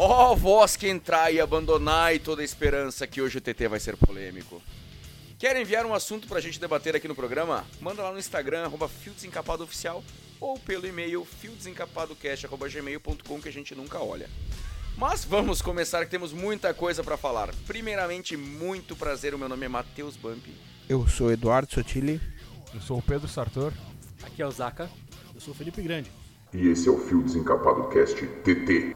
Ó vós que entrai e abandonai toda a esperança que hoje o TT vai ser polêmico. Quer enviar um assunto pra gente debater aqui no programa? Manda lá no Instagram, arroba Oficial, ou pelo e-mail fiodesencapadocast.gmail.com que a gente nunca olha. Mas vamos começar que temos muita coisa pra falar. Primeiramente, muito prazer, o meu nome é Matheus Bump. Eu sou Eduardo Sotili. Eu sou o Pedro Sartor. Aqui é o Zaca. Eu sou o Felipe Grande. E esse é o Fio Desencapado Cast TT.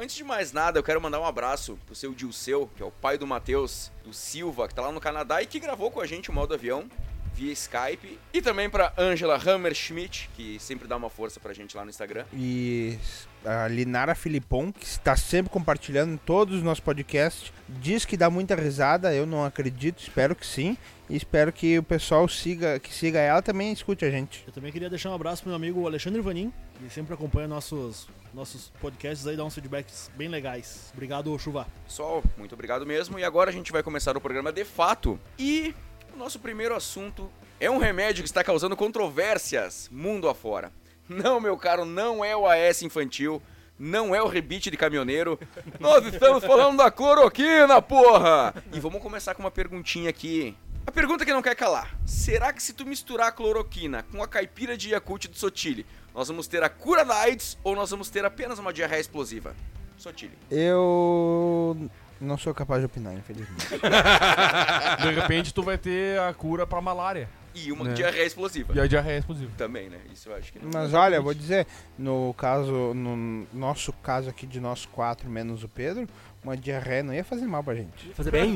Antes de mais nada, eu quero mandar um abraço pro seu Dilceu, que é o pai do Matheus, do Silva, que tá lá no Canadá e que gravou com a gente o modo avião via Skype. E também pra Angela Hammerschmidt, que sempre dá uma força pra gente lá no Instagram. E a Linara Filipon, que está sempre compartilhando em todos os nossos podcasts, diz que dá muita risada, eu não acredito, espero que sim. E espero que o pessoal siga, que siga ela também e escute a gente. Eu também queria deixar um abraço pro meu amigo Alexandre Vanin, que sempre acompanha nossos, nossos podcasts aí, dá uns feedbacks bem legais. Obrigado, Chuva. Pessoal, muito obrigado mesmo. E agora a gente vai começar o programa de fato. E o nosso primeiro assunto é um remédio que está causando controvérsias mundo afora. Não, meu caro, não é o AS infantil, não é o rebite de caminhoneiro. Nós estamos falando da cloroquina, porra! E vamos começar com uma perguntinha aqui. A pergunta que não quer calar: será que se tu misturar a cloroquina com a caipira de Yakult do Sotile, nós vamos ter a cura da AIDS ou nós vamos ter apenas uma diarreia explosiva? Sotile. Eu não sou capaz de opinar, infelizmente. De repente tu vai ter a cura pra malária. E uma Né? diarreia explosiva. E a diarreia explosiva. Também, né? Isso eu acho que não. Mas olha, eu vou dizer, no caso, no nosso caso aqui de nós quatro, menos o Pedro, uma diarreia não ia fazer mal pra gente. Ia fazer bem?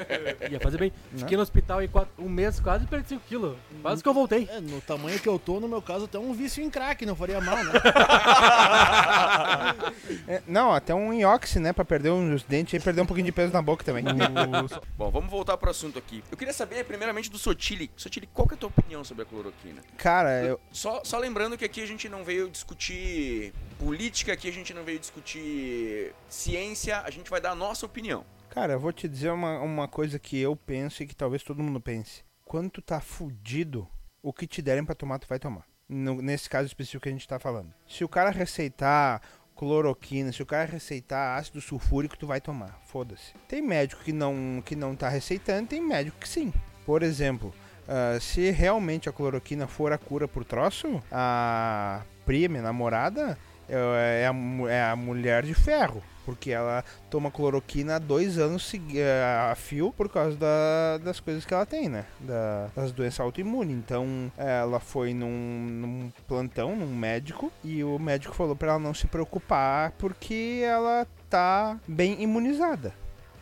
Ia fazer bem. Fiquei no hospital aí quatro- um mês quase e perdi 5 quilos. Quase que eu voltei. É, no tamanho que eu tô, no meu caso, até um vício em crack não faria mal, né? É, não, até um inox, né, pra perder uns dentes e perder um pouquinho de peso na boca também. Bom, vamos voltar pro assunto aqui. Eu queria saber, primeiramente, do Sotile. Sotile, qual que é a tua opinião sobre a cloroquina? Cara, eu, Só, só lembrando que aqui a gente não veio discutir política, aqui a gente não veio discutir ciência, a gente vai dar a nossa opinião. Cara, eu vou te dizer uma, uma coisa que eu penso e que talvez todo mundo pense. Quando tu tá fudido, o que te derem pra tomar, tu vai tomar. No- nesse caso específico que a gente tá falando. Se o cara receitar cloroquina, se o cara receitar ácido sulfúrico, tu vai tomar. Foda-se. Tem médico que não, que não tá receitando, tem médico que sim. Por exemplo, ah, se realmente a cloroquina for a cura por troço, a Pri, minha namorada, é é a, é a mulher de ferro. Porque ela toma cloroquina dois anos eh, a fio por causa da- das coisas que ela tem, né? Da- das doenças autoimunes. Então ela foi num, num plantão, num médico, e o médico falou pra ela não se preocupar porque ela tá bem imunizada.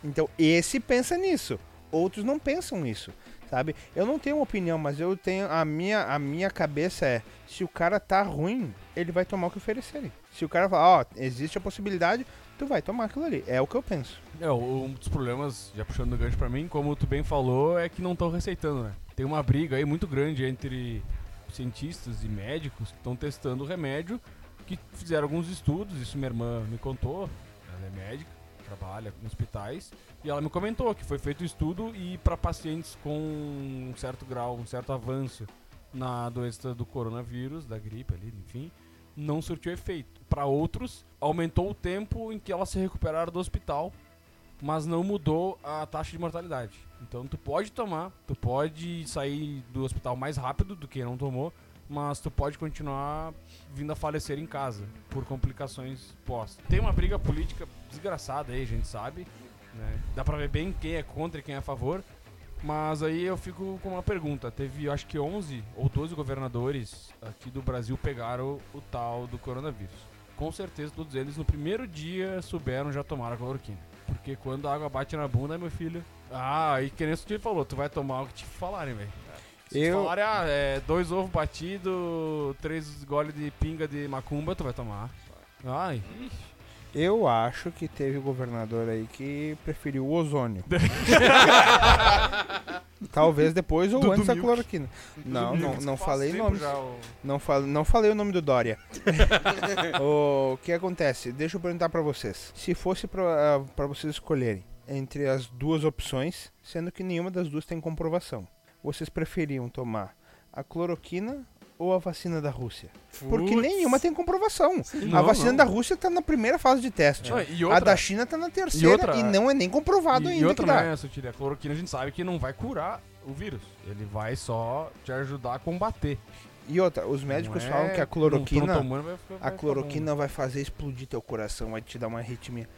Então esse pensa nisso, outros não pensam nisso. Sabe? Eu não tenho uma opinião, mas eu tenho a minha a minha cabeça é, se o cara tá ruim, ele vai tomar o que oferecerem. Se o cara falar, ó, existe a possibilidade, tu vai tomar aquilo ali. É o que eu penso. É, um dos problemas, já puxando o gancho pra mim, como tu bem falou, é que não estão receitando, né? Tem uma briga aí muito grande entre cientistas e médicos que estão testando o remédio, que fizeram alguns estudos, isso minha irmã me contou, ela é médica, trabalha em hospitais, e ela me comentou que foi feito um estudo e para pacientes com um certo grau, um certo avanço na doença do coronavírus, da gripe ali, enfim, não surtiu efeito. Para outros, aumentou o tempo em que elas se recuperaram do hospital, mas não mudou a taxa de mortalidade. Então tu pode tomar, tu pode sair do hospital mais rápido do que não tomou, mas tu pode continuar vindo a falecer em casa por complicações pós. Tem uma briga política desgraçada aí, a gente sabe, né? Dá pra ver bem quem é contra e quem é a favor. Mas aí eu fico com uma pergunta. Teve, acho que 11 ou 12 governadores aqui do Brasil pegaram o tal do coronavírus. Com certeza todos eles no primeiro dia souberam já tomar a cloroquina. Porque quando a água bate na bunda, meu filho. Ah, e que nem o te falou, tu vai tomar o que te falarem, velho. Eu- falarem, ah, é dois ovos batidos, três goles de pinga de macumba, tu vai tomar. Ai, ixi. Eu acho que teve governador aí que preferiu o ozônio. Talvez depois ou Dudu antes da Milk. cloroquina. Não, não, não falei nome. o- Não, fal, não falei o nome do Dória. o que acontece? Deixa eu perguntar pra vocês. Se fosse ah, pra vocês escolherem entre as duas opções, sendo que nenhuma das duas tem comprovação, vocês preferiam tomar a cloroquina ou a vacina da Rússia? Porque Putz. nenhuma tem comprovação. a Não, vacina não. da Rússia tá na primeira fase de teste. Não, e A da China tá na terceira e, outra- não é nem comprovado E, ainda e outra que dá. é, Sotile, a cloroquina a gente sabe que não vai curar o vírus. Ele vai só te ajudar a combater. E outra, os médicos Não falam é- que a cloroquina, tomando, vai ficar- a vai ficar cloroquina vai fazer explodir teu coração, vai te dar uma arritmia.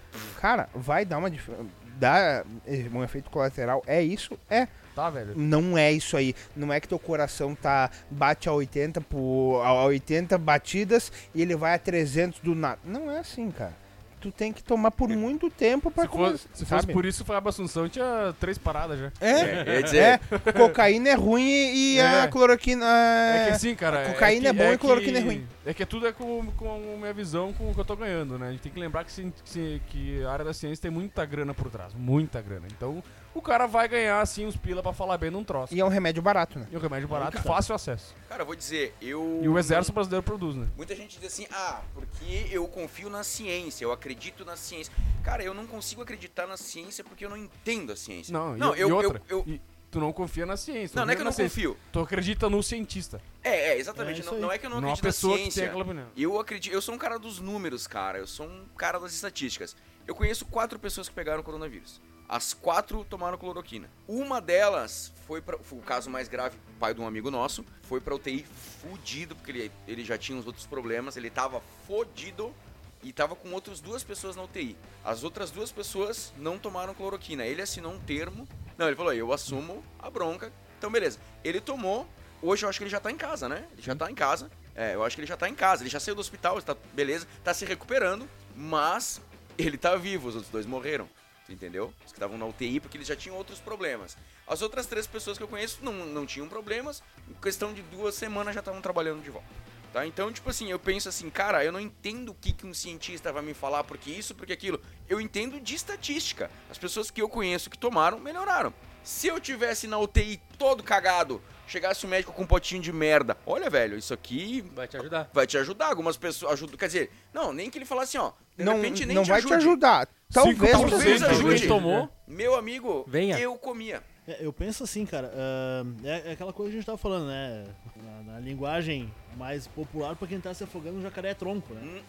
Cara, vai dar uma dif- dá um efeito colateral. É isso? É. Tá, velho. Não é isso aí. Não é que teu coração tá bate a 80 por a 80 batidas e ele vai a 300 do nada. Não é assim, cara. Tu tem que tomar por muito tempo for- começar, se fosse sabe? por isso, o Fábio Assunção tinha três paradas já. É, É, dizer, é, cocaína é ruim e, e a É. cloroquina É, que é... assim, cara. a cocaína é que- bom e que- cloroquina é ruim. É que tudo é com, com a minha visão com o que eu tô ganhando, né? A gente tem que lembrar que, que, que a área da ciência tem muita grana por trás. Muita grana. Então, o cara vai ganhar, assim, uns pila pra falar bem num troço. E é um remédio barato, né? E o remédio barato, cara. fácil acesso. cara, eu vou dizer, eu. E o exército brasileiro produz, né? Muita gente diz assim, ah, porque eu confio na ciência, eu acredito na ciência. Cara, eu não consigo acreditar na ciência porque eu não entendo a ciência. Não, não e, eu, e eu- outra. eu- e tu não confia na ciência. Não, não é que eu não na ciência. confio. Tu acredita no cientista. É, é, exatamente. É não, não é que eu não Não a acredito na pessoa que tem ciência. Eu acredito, eu sou um cara dos números, cara. Eu sou um cara das estatísticas. Eu conheço quatro pessoas que pegaram coronavírus. As quatro tomaram cloroquina. Uma delas foi para, o caso mais grave, pai de um amigo nosso, foi pra UTI fudido porque ele, ele já tinha uns outros problemas, ele tava fodido e tava com outras duas pessoas na UTI. As outras duas pessoas não tomaram cloroquina. Ele assinou um termo. Não, ele falou: "Eu assumo a bronca". Então beleza. Ele tomou. Hoje eu acho que ele já tá em casa, né? Ele já tá em casa. É, eu acho que ele já tá em casa. Ele já saiu do hospital, está beleza, tá se recuperando, mas ele tá vivo, os outros dois morreram. Entendeu? Os que estavam na UTI porque eles já tinham outros problemas. As outras três pessoas que eu conheço não, não tinham problemas. Em questão de duas semanas já estavam trabalhando de volta. Tá? Então, tipo assim, eu penso assim, cara, eu não entendo o que, que um cientista vai me falar, porque isso, porque aquilo. Eu entendo de estatística. As pessoas que eu conheço que tomaram, melhoraram. Se eu tivesse na UTI todo cagado, chegasse o médico com um potinho de merda, olha, velho, isso aqui Vai te ajudar. vai te ajudar. Algumas pessoas ajudam. Quer dizer, não, nem que ele falasse assim, ó. De Não, repente nem não te vai ajude. te ajudar. Talvez, talvez ajude. tomou. Meu amigo, Venha. eu comia. É, eu penso assim, cara, ah, é, é aquela coisa que a gente tava falando, né? Na, na linguagem mais popular, pra quem tá se afogando, o jacaré é tronco, né? Hum.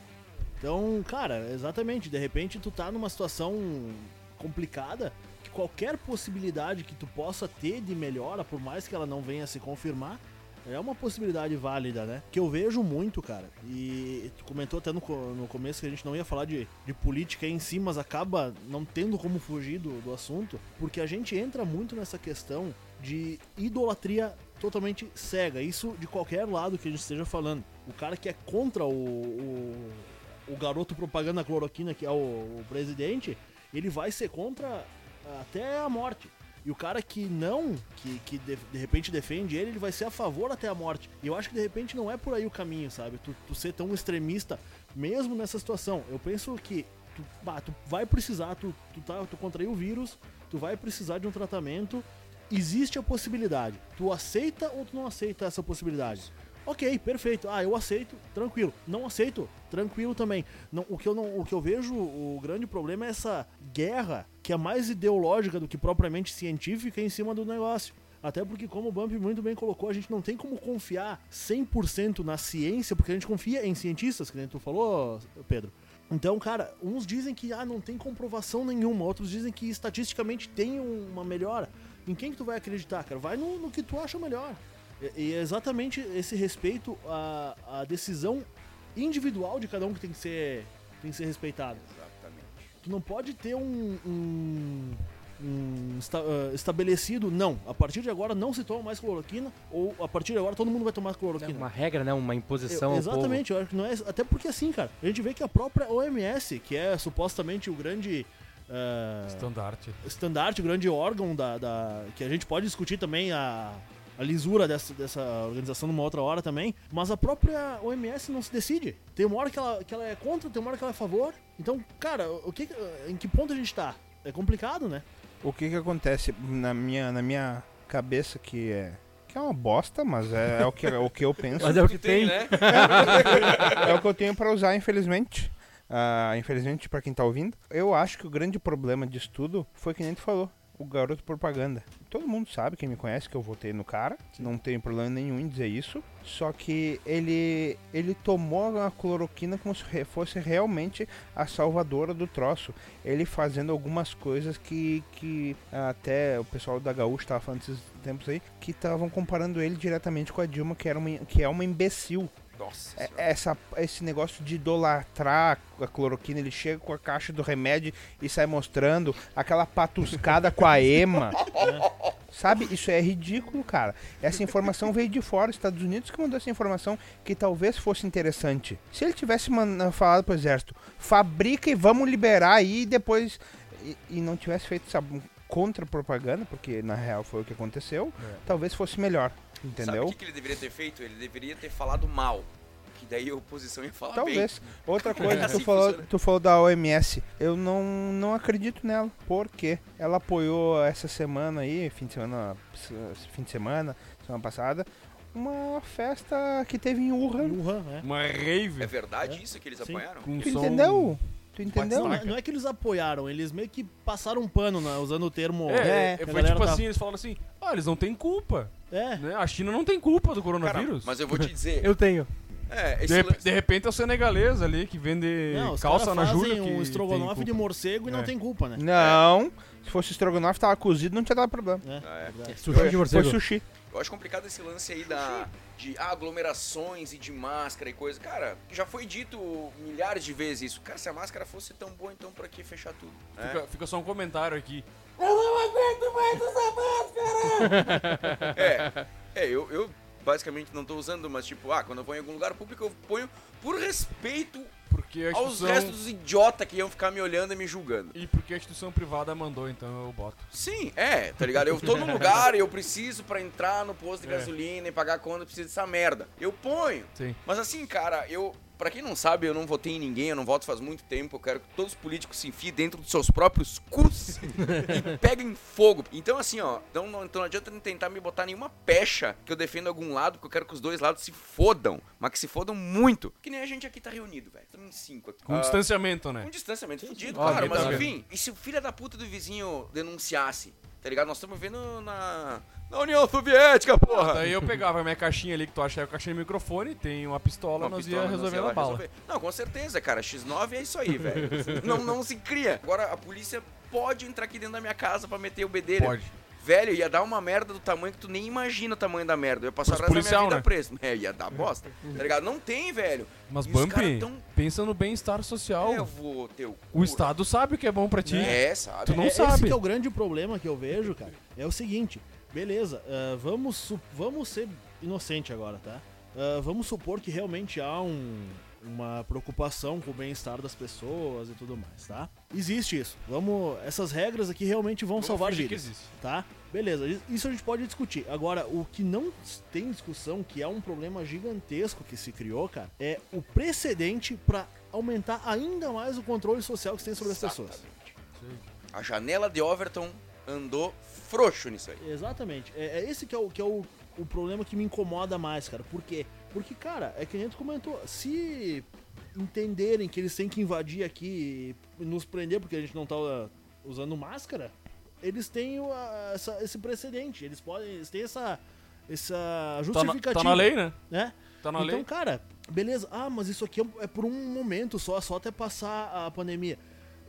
Então, cara, exatamente, de repente tu tá numa situação complicada, qualquer possibilidade que tu possa ter de melhora, por mais que ela não venha se confirmar, é uma possibilidade válida, né? Que eu vejo muito, cara. E tu comentou até no, no começo que a gente não ia falar de, de política em si, mas acaba não tendo como fugir do, do assunto, porque a gente entra muito nessa questão de idolatria totalmente cega. Isso de qualquer lado que a gente esteja falando. O cara que é contra o, o, o garoto propaganda cloroquina, que é o, o presidente, ele vai ser contra até a morte. E o cara que não, que, que de, de repente defende ele, ele vai ser a favor até a morte. E eu acho que de repente não é por aí o caminho, sabe? Tu, tu ser tão extremista, mesmo nessa situação. Eu penso que tu, bah, tu vai precisar, tu, tu, tá, tu contraiu o vírus, tu vai precisar de um tratamento. Existe a possibilidade. Tu aceita ou tu não aceita essa possibilidade? Ok, perfeito. Ah, eu aceito, tranquilo. Não aceito, tranquilo também. Não, o, que eu não, o que eu vejo, o grande problema é essa guerra que é mais ideológica do que propriamente científica em cima do negócio. Até porque, como o Bump muito bem colocou, a gente não tem como confiar 100% na ciência, porque a gente confia em cientistas, que nem tu falou, Pedro. Então, cara, uns dizem que ah, não tem comprovação nenhuma, outros dizem que estatisticamente tem uma melhora. Em quem que tu vai acreditar, cara? Vai no, no que tu acha melhor. E, é exatamente esse respeito à, à decisão individual de cada um que tem que ser, tem que ser respeitado. Exatamente. Tu não pode ter um, um- um esta- ah, estabelecido, não, a partir de agora não se toma mais cloroquina, ou a partir de agora todo mundo vai tomar É cloroquina. uma regra, né? Uma imposição Eu- ao povo. exatamente, eu acho que não é. Até porque assim, cara, a gente vê que a própria OMS, que é supostamente o grande. ah, Estandarte. estandarte, o grande órgão da, da- que a gente pode discutir também a, a lisura dessa, dessa organização numa outra hora também, mas a própria OMS não se decide. Tem uma hora que ela, que ela é contra, tem uma hora que ela é a favor. Então, cara, o que, em que ponto a gente tá? É complicado, né? O que que acontece na minha, na minha cabeça que é que é uma bosta, mas é, é o, que, é o que eu penso. Mas é o que tem. né? é o que eu tenho pra usar, infelizmente. Ah, infelizmente pra quem tá ouvindo. Eu acho que o grande problema disso tudo foi que nem tu falou. o garoto propaganda. Todo mundo sabe, quem me conhece, que eu votei no cara. Não tenho problema nenhum em dizer isso. Só que ele, ele tomou a cloroquina como se fosse realmente a salvadora do troço. Ele fazendo algumas coisas que, que até o pessoal da Gaúcha estava falando esses tempos aí, que estavam comparando ele diretamente com a Dilma, que, era uma, que é uma imbecil. Nossa É- senhora. essa, esse negócio de idolatrar a cloroquina, ele chega com a caixa do remédio e sai mostrando aquela patuscada com a ema. Sabe? Isso é ridículo, cara. Essa informação veio de fora, Estados Unidos que mandou essa informação que talvez fosse interessante. Se ele tivesse man- falado pro exército, fabrica e vamos liberar aí e depois. E, e não tivesse feito essa contra-propaganda, porque na real foi o que aconteceu, talvez fosse melhor. Sabe Entendeu? o que, que ele deveria ter feito? Ele deveria ter falado mal. Que daí a oposição ia falar Talvez. bem. Outra coisa, Assim tu, falou, tu falou da OMS. Eu não, não acredito nela. Por quê? Ela apoiou essa semana aí, fim de semana, fim de semana, semana passada, uma festa que teve em Wuhan. Wuhan, né? Uma rave É verdade isso que eles Sim. apanharam? com Tu som... entendeu? Tu entendeu? Não, é- não é que eles apoiaram, eles meio que passaram um pano, né, usando o termo. É, É, é, a foi tipo tava- assim, eles falaram assim, ah, eles não têm culpa, É. né? A China não tem culpa do Cara, coronavírus. mas eu vou te dizer. Eu tenho. É, de, lance- de repente é o senegalês ali que vende Não, calça na Júlia que um estrogonofe de morcego e não É. tem culpa, né? Não. Se fosse estrogonofe, tava cozido, não tinha dado problema. É, Ah, é. Sushi de Foi morcego. sushi. Eu acho complicado esse lance aí da, de aglomerações e de máscara e coisa. Cara, já foi dito milhares de vezes isso. Cara, se a máscara fosse tão boa, então pra que fechar tudo? Fica, fica só um comentário aqui. É, é eu, eu basicamente não tô usando, mas tipo, ah, quando eu vou em algum lugar público, eu ponho por respeito Porque aos instituição... restos dos idiotas que iam ficar me olhando e me julgando. E porque a instituição privada mandou, então eu boto. Sim, é, tá ligado? Eu tô num lugar e eu preciso pra entrar no posto de É. gasolina e pagar a conta, eu preciso dessa merda. Eu ponho. Sim. Mas assim, cara, eu. Pra quem não sabe, eu não votei em ninguém, eu não voto faz muito tempo. Eu quero que todos os políticos se enfiem dentro dos seus próprios cus e peguem fogo. Então, assim, ó, então não, então não adianta tentar me botar nenhuma pecha que eu defendo algum lado, porque eu quero que os dois lados se fodam. Mas que se fodam muito. Que nem a gente aqui tá reunido, velho. Estamos em cinco aqui. Com Ah, distanciamento, né? um distanciamento fudido, Ó, cara. aqui Mas tá enfim, e se o filho da puta do vizinho denunciasse? Tá ligado? Nós estamos vendo na. Na União Soviética, porra! Daí eu pegava a minha caixinha ali que tu acha que é a caixinha de microfone, tem uma pistola, Uma nós pistola, ia nós resolver ia lá a bala. resolver. Não, com certeza, cara. X9 é isso aí, velho. não, não se cria. Agora, a polícia pode entrar aqui dentro da minha casa pra meter o bedelho. Pode. Velho, ia dar uma merda do tamanho que tu nem imagina o tamanho da merda. Eu ia passar o resto da minha policial, vida né? preso. É, ia dar bosta. Tá ligado? Não tem, velho. Mas os Bump, caras tão- pensa no bem-estar social. É, eu vou ter o. O Estado sabe o que é bom pra ti. É, sabe? Tu não É, sabe. Esse que é o grande problema que eu vejo, cara. É o seguinte, beleza, ah, vamos, vamos ser inocente agora, tá? Ah, vamos supor que realmente há um- uma preocupação com o bem-estar das pessoas e tudo mais, tá? Existe isso. Vamos, essas regras aqui realmente vão salvar vidas, existe. tá? Beleza, isso a gente pode discutir. Agora, o que não tem discussão, que é um problema gigantesco que se criou, cara, é o precedente pra aumentar ainda mais o controle social que se tem sobre as pessoas. Exatamente. A janela de Overton andou frouxo nisso aí. Exatamente. É, é esse que é, o, que é o, o problema que me incomoda mais, cara. Por quê? Porque, cara, é que a gente comentou, se entenderem que eles têm que invadir aqui e nos prender porque a gente não tá uh, usando máscara, eles têm essa- esse precedente. Eles podem. Eles têm essa. Essa Tá na, justificativa. tá na lei, né? Né? Tá na então, lei. cara, beleza. Ah, mas isso aqui é- é por um momento só, só até passar a pandemia.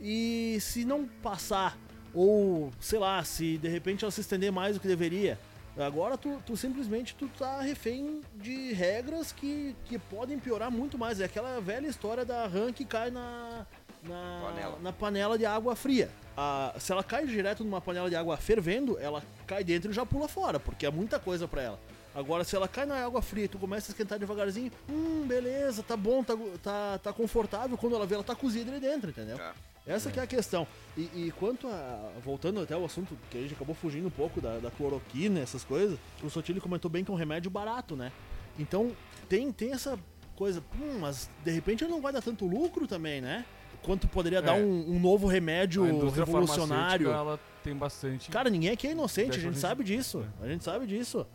E se não passar, ou sei lá, se de repente ela se estender mais do que deveria, agora tu, tu simplesmente tu tá refém de regras que, que podem piorar muito mais. É aquela velha história da rã que cai na, na, Panela. na panela de água fria. Ah, se ela cai direto numa panela de água fervendo, ela cai dentro e já pula fora, porque é muita coisa pra ela. Agora, se ela cai na água fria e tu começa a esquentar devagarzinho, hum, beleza, tá bom, tá, tá, tá confortável. Quando ela vê, ela tá cozida ali dentro, entendeu? É. Essa que é a questão. E, e quanto a. Voltando até ao assunto que a gente acabou fugindo um pouco da, da cloroquina, essas coisas, o Sotile comentou bem que é um remédio barato, né? Então tem, tem essa coisa, hum, mas de repente não vai dar tanto lucro também, né? Quanto poderia dar É. um, um novo remédio revolucionário. Ela tem bastante. Cara, ninguém aqui é inocente, a gente a gente- sabe disso. A gente sabe disso.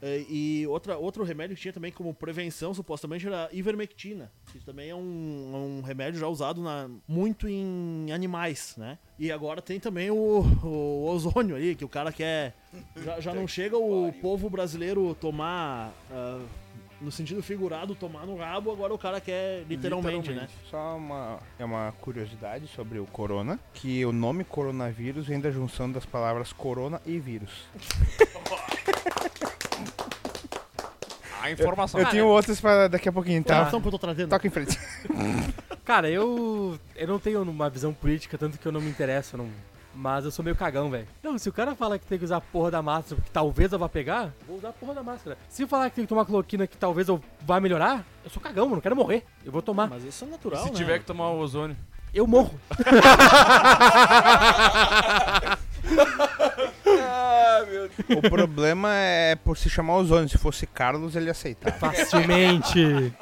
É, E outra, outro remédio que tinha também como prevenção, supostamente, era a ivermectina. Que também é um, um remédio já usado na- muito em animais, né? E agora tem também o, o ozônio ali, que o cara quer. Já, já não chega o povo brasileiro tomar. ah, no sentido figurado, tomar no rabo, agora o cara quer literalmente, né? Só uma, é uma curiosidade sobre o corona, que o nome coronavírus vem da junção das palavras corona e vírus. A informação. Eu tenho outras para daqui a pouquinho, tá? Informação que eu tô trazendo. Toca em frente. Cara, eu. Eu não tenho uma visão política, tanto que eu não me interesso, não. Mas eu sou meio cagão, velho. Não, se o cara fala que tem que usar a porra da máscara porque talvez eu vá pegar, vou usar a porra da máscara. Se falar que tem que tomar cloroquina que talvez eu vá melhorar, eu sou cagão, eu não quero morrer. Eu vou tomar. Mas isso é natural, se né? tiver que tomar o ozônio. Eu morro. Ah, meu Deus. O problema é por se chamar ozônio. Se fosse Carlos, ele aceitava. Facilmente.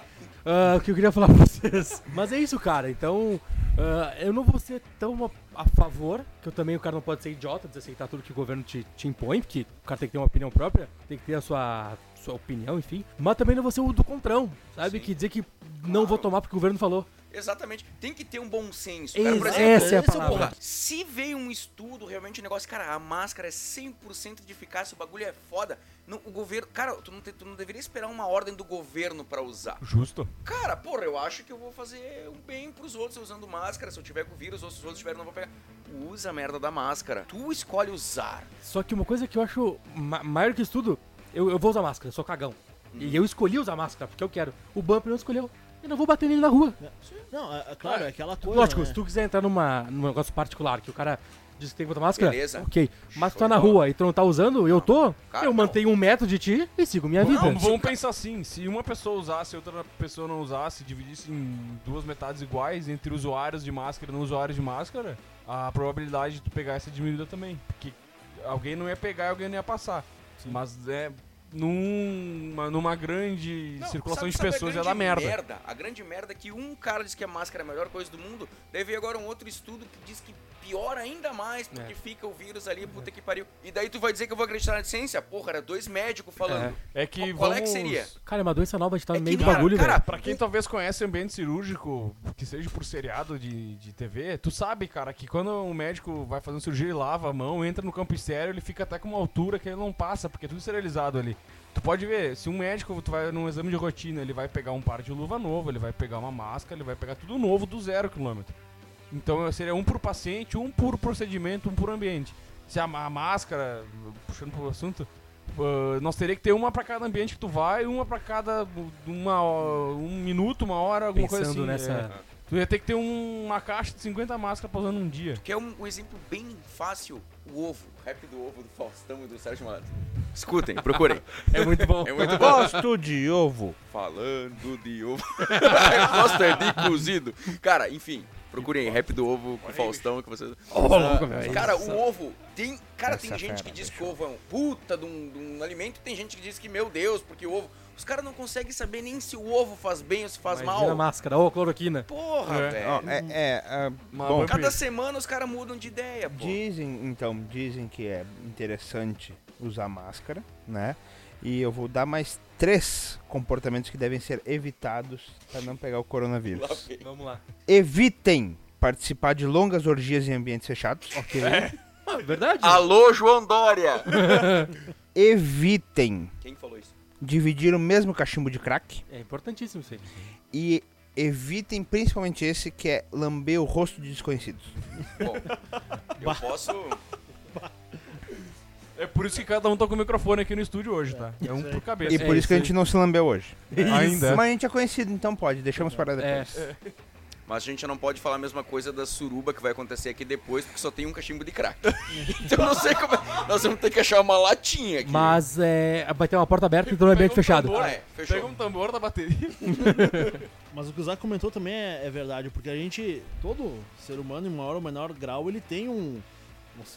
Ah, o que eu queria falar pra vocês. Mas é isso, cara. Então, ah, eu não vou ser tão a, a favor, que eu também o cara não pode ser idiota, desaceitar tudo que o governo te, te impõe, porque o cara tem que ter uma opinião própria, tem que ter a sua, sua opinião, enfim. Mas também não vou ser o do contrão, sabe? Sim. Que dizer que não vou tomar porque o governo falou. Exatamente. Tem que ter um bom senso. Cara, por exemplo, essa é a palavra. porra, se veio um estudo, realmente, um negócio, cara, a máscara é 100% de eficácia, o bagulho é foda. Não, o governo, cara, tu não, te- tu não deveria esperar uma ordem do governo pra usar. Justo. Cara, porra, eu acho que eu vou fazer um bem pros outros usando máscara. Se eu tiver com vírus, ou se os outros tiverem, não vou pegar. Usa a merda da máscara. Tu escolhe usar. Só que uma coisa que eu acho ma- maior que isso tudo, eu, eu vou usar máscara, eu sou cagão. E eu escolhi usar máscara porque eu quero. O Bump não escolheu. Eu não vou bater nele na rua. Não, é, é claro, é aquela coisa. Lógico, né? se tu quiser entrar numa, num negócio particular que o cara diz que tem que botar máscara, Beleza. ok. Mas tu tá na rua e tu não tá usando, eu tô, Cara, eu não. mantenho um metro de ti e sigo minha vida. Vamos, vamos pensar assim, se uma pessoa usasse e outra pessoa não usasse, dividisse em duas metades iguais entre usuários de máscara e não usuários de máscara, a probabilidade de tu pegar essa é diminuída também. Porque alguém não ia pegar e alguém não ia passar. Mas é numa, numa grande Não, circulação sabe- de sabe pessoas ia grande dar merda. A grande merda é que um cara diz que a máscara é a melhor coisa do mundo, daí veio agora um outro estudo que diz que piora ainda mais, porque É. fica o vírus ali, puta que pariu. E daí tu vai dizer que eu vou acreditar na ciência? Porra, era dois médicos falando. É que Qual é que vamos- seria? Cara, é uma doença nova, a gente tá É no que meio do bagulho, cara, velho. Pra quem talvez conhece ambiente cirúrgico, que seja por seriado de, de TV, tu sabe, cara, que quando um médico vai fazer uma cirurgia, ele lava a mão, entra no campo estéreo, ele fica até com uma altura que ele não passa, porque é tudo esterilizado ali. Tu pode ver, se um médico, tu vai num exame de rotina, ele vai pegar um par de luva novo, ele vai pegar uma máscara, ele vai pegar tudo novo do zero quilômetro. Então seria um por paciente, um por procedimento, um por ambiente. Se a, a máscara, puxando pro assunto, ah, nós teria que ter uma pra cada ambiente que tu vai, uma pra cada uma, um minuto, uma hora, alguma coisa Pensando assim. nessa. é. Tu ia ter que ter um- uma caixa de 50 máscaras pra usar num dia. Que é um, um exemplo bem fácil, o ovo, o rap do ovo do Faustão e do Sérgio Malandro. Escutem, procurem. É muito bom. É muito bom. Gosto de ovo. Falando de ovo. Gosto é de cozido. Cara, enfim, procurem rap do ovo com o Faustão que vocês. louco, velho. Cara, o ovo tem. Cara, tem Essa gente fera, que diz que bicho. ovo é um puta de um, de um alimento e tem gente que diz que, meu Deus, porque o ovo. Os caras não conseguem saber nem se o ovo faz bem ou se faz Imagina a mal. máscara, ou É. cloroquina. Porra, É. velho. Ó, é, é, ah, Mas bom, Cada semana os caras mudam de ideia, pô. dizem, então, dizem que é interessante usar máscara, né? E eu vou dar mais três comportamentos que devem ser evitados para não pegar o coronavírus. Vamos lá. Evitem participar de longas orgias em ambientes fechados. Ok. Ah, verdade? Alô, João Dória! Evitem Quem falou isso? dividir o mesmo cachimbo de crack. É importantíssimo isso aí. E evitem principalmente esse que é lamber o rosto de desconhecidos. Bom, eu posso. É por isso que cada um tá com o microfone aqui no estúdio hoje, tá? É um por cabeça. E por isso que a gente não se lambeu hoje. Ainda. Mas a gente é conhecido, então pode. Deixamos para É. depois. Mas a gente não pode falar a mesma coisa da suruba que vai acontecer aqui depois, porque só tem um cachimbo de crack. então eu não sei como. é- Nós vamos ter que achar uma latinha aqui. Mas é, vai ter uma porta aberta e todo ambiente um fechado. tambor, Ah, é, fechou. Pega um tambor da bateria. Mas o que o Zé comentou também é, é verdade, porque a gente, todo ser humano, em maior ou menor grau, ele tem um,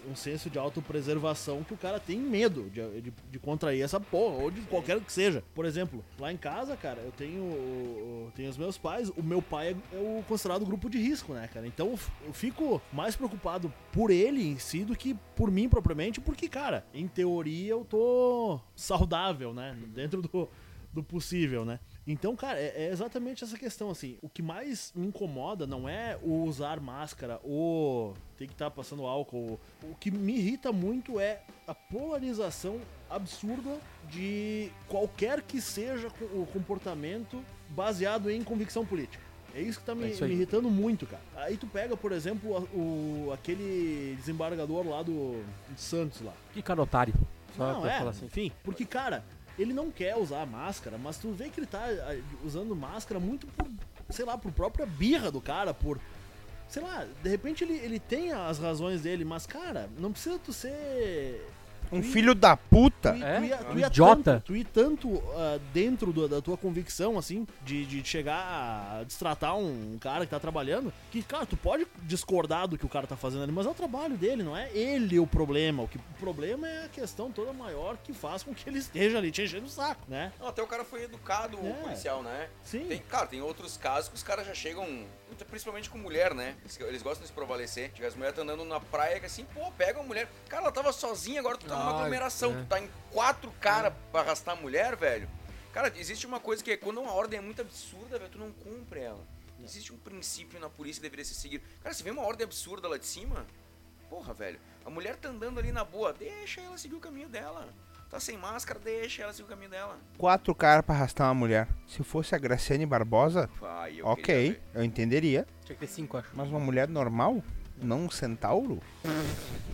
um, senso de autopreservação que o cara tem medo de, de, de contrair essa porra, ou de qualquer que seja. Por exemplo, lá em casa, cara, eu tenho, eu tenho os meus pais, o meu pai é, é o considerado grupo de risco, né, cara? Então eu fico mais preocupado por ele em si do que por mim propriamente, porque, cara, em teoria eu tô saudável, né? Dentro do, do possível, né? Então, cara, é, é exatamente essa questão, assim. O que mais me incomoda não é o usar máscara ou ter que estar passando álcool. O que me irrita muito é a polarização absurda de qualquer que seja o comportamento baseado em convicção política. É isso que tá me, É me irritando muito, cara. Aí tu pega, por exemplo, a- o, aquele desembargador lá do, de Santos lá. Que cara otário. Só Não, é, falar assim. enfim, porque, cara, ele não quer usar máscara, mas tu vê que ele tá ah, usando máscara muito por, sei lá, por própria birra do cara, por. Sei lá, de repente ele, ele tem as razões dele, mas, cara, não precisa tu ser. Um filho da puta. Tu, É? tu, ir- tu Um ir idiota. Tanto, tu ir tanto ah, dentro do- da tua convicção, assim, de, de chegar a destratar um cara que tá trabalhando, que, cara, tu pode discordar do que o cara tá fazendo ali, mas é o trabalho dele, não é ele o problema. O, que, o problema é a questão toda maior que faz com que ele esteja ali te enchendo o saco, né? Não, até o cara foi educado, o É. policial, né? Sim. Tem, cara, tem outros casos que os caras já chegam, principalmente com mulher, né? Eles, eles gostam de se prevalecer. As mulheres estão andando na praia que assim, pô, pega a mulher. Cara, ela tava sozinha, agora tu tá numa Ah, aglomeração. é. Tu tá em quatro caras pra arrastar a mulher, velho. Cara, existe uma coisa que é quando uma ordem é muito absurda, velho, tu não cumpre ela. Existe um princípio na polícia que deveria ser seguido. Cara, se vê uma ordem absurda lá de cima, porra, velho, a mulher tá andando ali na boa, deixa ela seguir o caminho dela. Tá sem máscara, deixa ela seguir o caminho dela. Quatro caras pra arrastar uma mulher. Se fosse a Graciane Barbosa, Ai, eu ok, eu entenderia. Tinha que ter cinco, acho. Mas uma mulher normal? Não um centauro?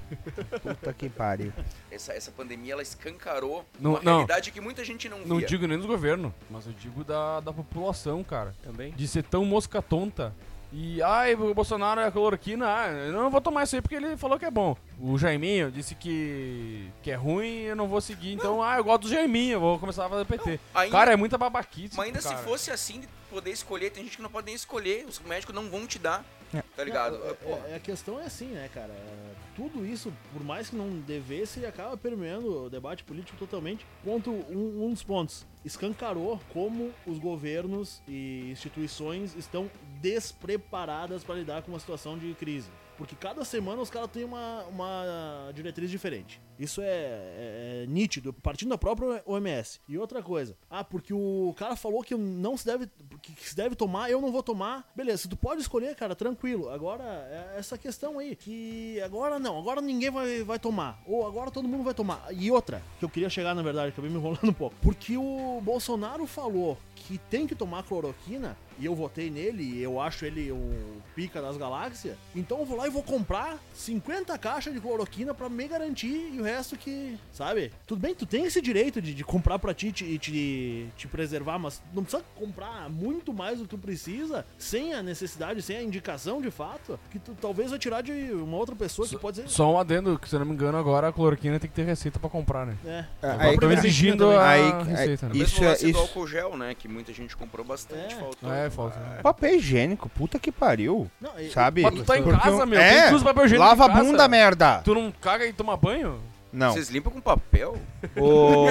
Puta que pariu. Essa, essa pandemia ela escancarou Não- uma não. realidade que muita gente não via. Não digo nem dos governos, mas eu digo da, da população, cara. Também. De ser tão mosca tonta. E, ai, o Bolsonaro é cloroquina, ah, eu não vou tomar isso aí porque ele falou que é bom. O Jaiminho disse que, que é ruim eu não vou seguir, então, ah, eu gosto do Jaiminho, eu vou começar a fazer PT. ainda- Cara, é muita babaquice. Mas ainda cara. se fosse assim, de poder escolher, tem gente que não pode nem escolher, os médicos não vão te dar. É. Tá ligado? Não, é- Pô, é- a questão é assim, né, cara? É, Tudo isso, por mais que não devesse, acaba permeando o debate político totalmente. Ponto, um, um dos pontos. Escancarou como os governos e instituições estão despreparadas para lidar com uma situação de crise. Porque cada semana os caras têm uma, uma diretriz diferente. Isso é, é- é nítido, partindo da própria OMS. E outra coisa, ah, porque o cara falou que não se deve, que se deve tomar, eu não vou tomar. Beleza, tu pode escolher, cara, tranquilo. Agora, é essa questão aí, que agora não, agora ninguém vai, vai tomar. Ou agora todo mundo vai tomar. E outra, que eu queria chegar, na verdade, acabei me enrolando um pouco. Porque o Bolsonaro falou que tem que tomar cloroquina, e eu votei nele, e eu acho ele o pica das galáxias, então eu vou lá e vou comprar 50 caixas de cloroquina pra me garantir e o resto que, sabe? Tudo bem, tu tem esse direito de, de comprar pra ti te- e te, te preservar, mas não precisa comprar muito mais do que tu precisa, sem a necessidade, sem a indicação de fato, que tu talvez vai tirar de uma outra pessoa que pode ser... Só um adendo, que se eu não me engano, agora a cloroquina tem que ter receita pra comprar, né? É. Agora Aí- estão exigindo a Aí- receita, aí- né? o isso é- do isso- álcool gel, né? Que muita gente comprou bastante, É. faltou. É, falta. Papel higiênico, puta que pariu. Não, e- Sabe? Mas tu tá em Porque casa, eu- meu, É, usa papel higiênico lava a bunda, merda. Tu não caga e toma banho? Não. Vocês limpam com papel? O...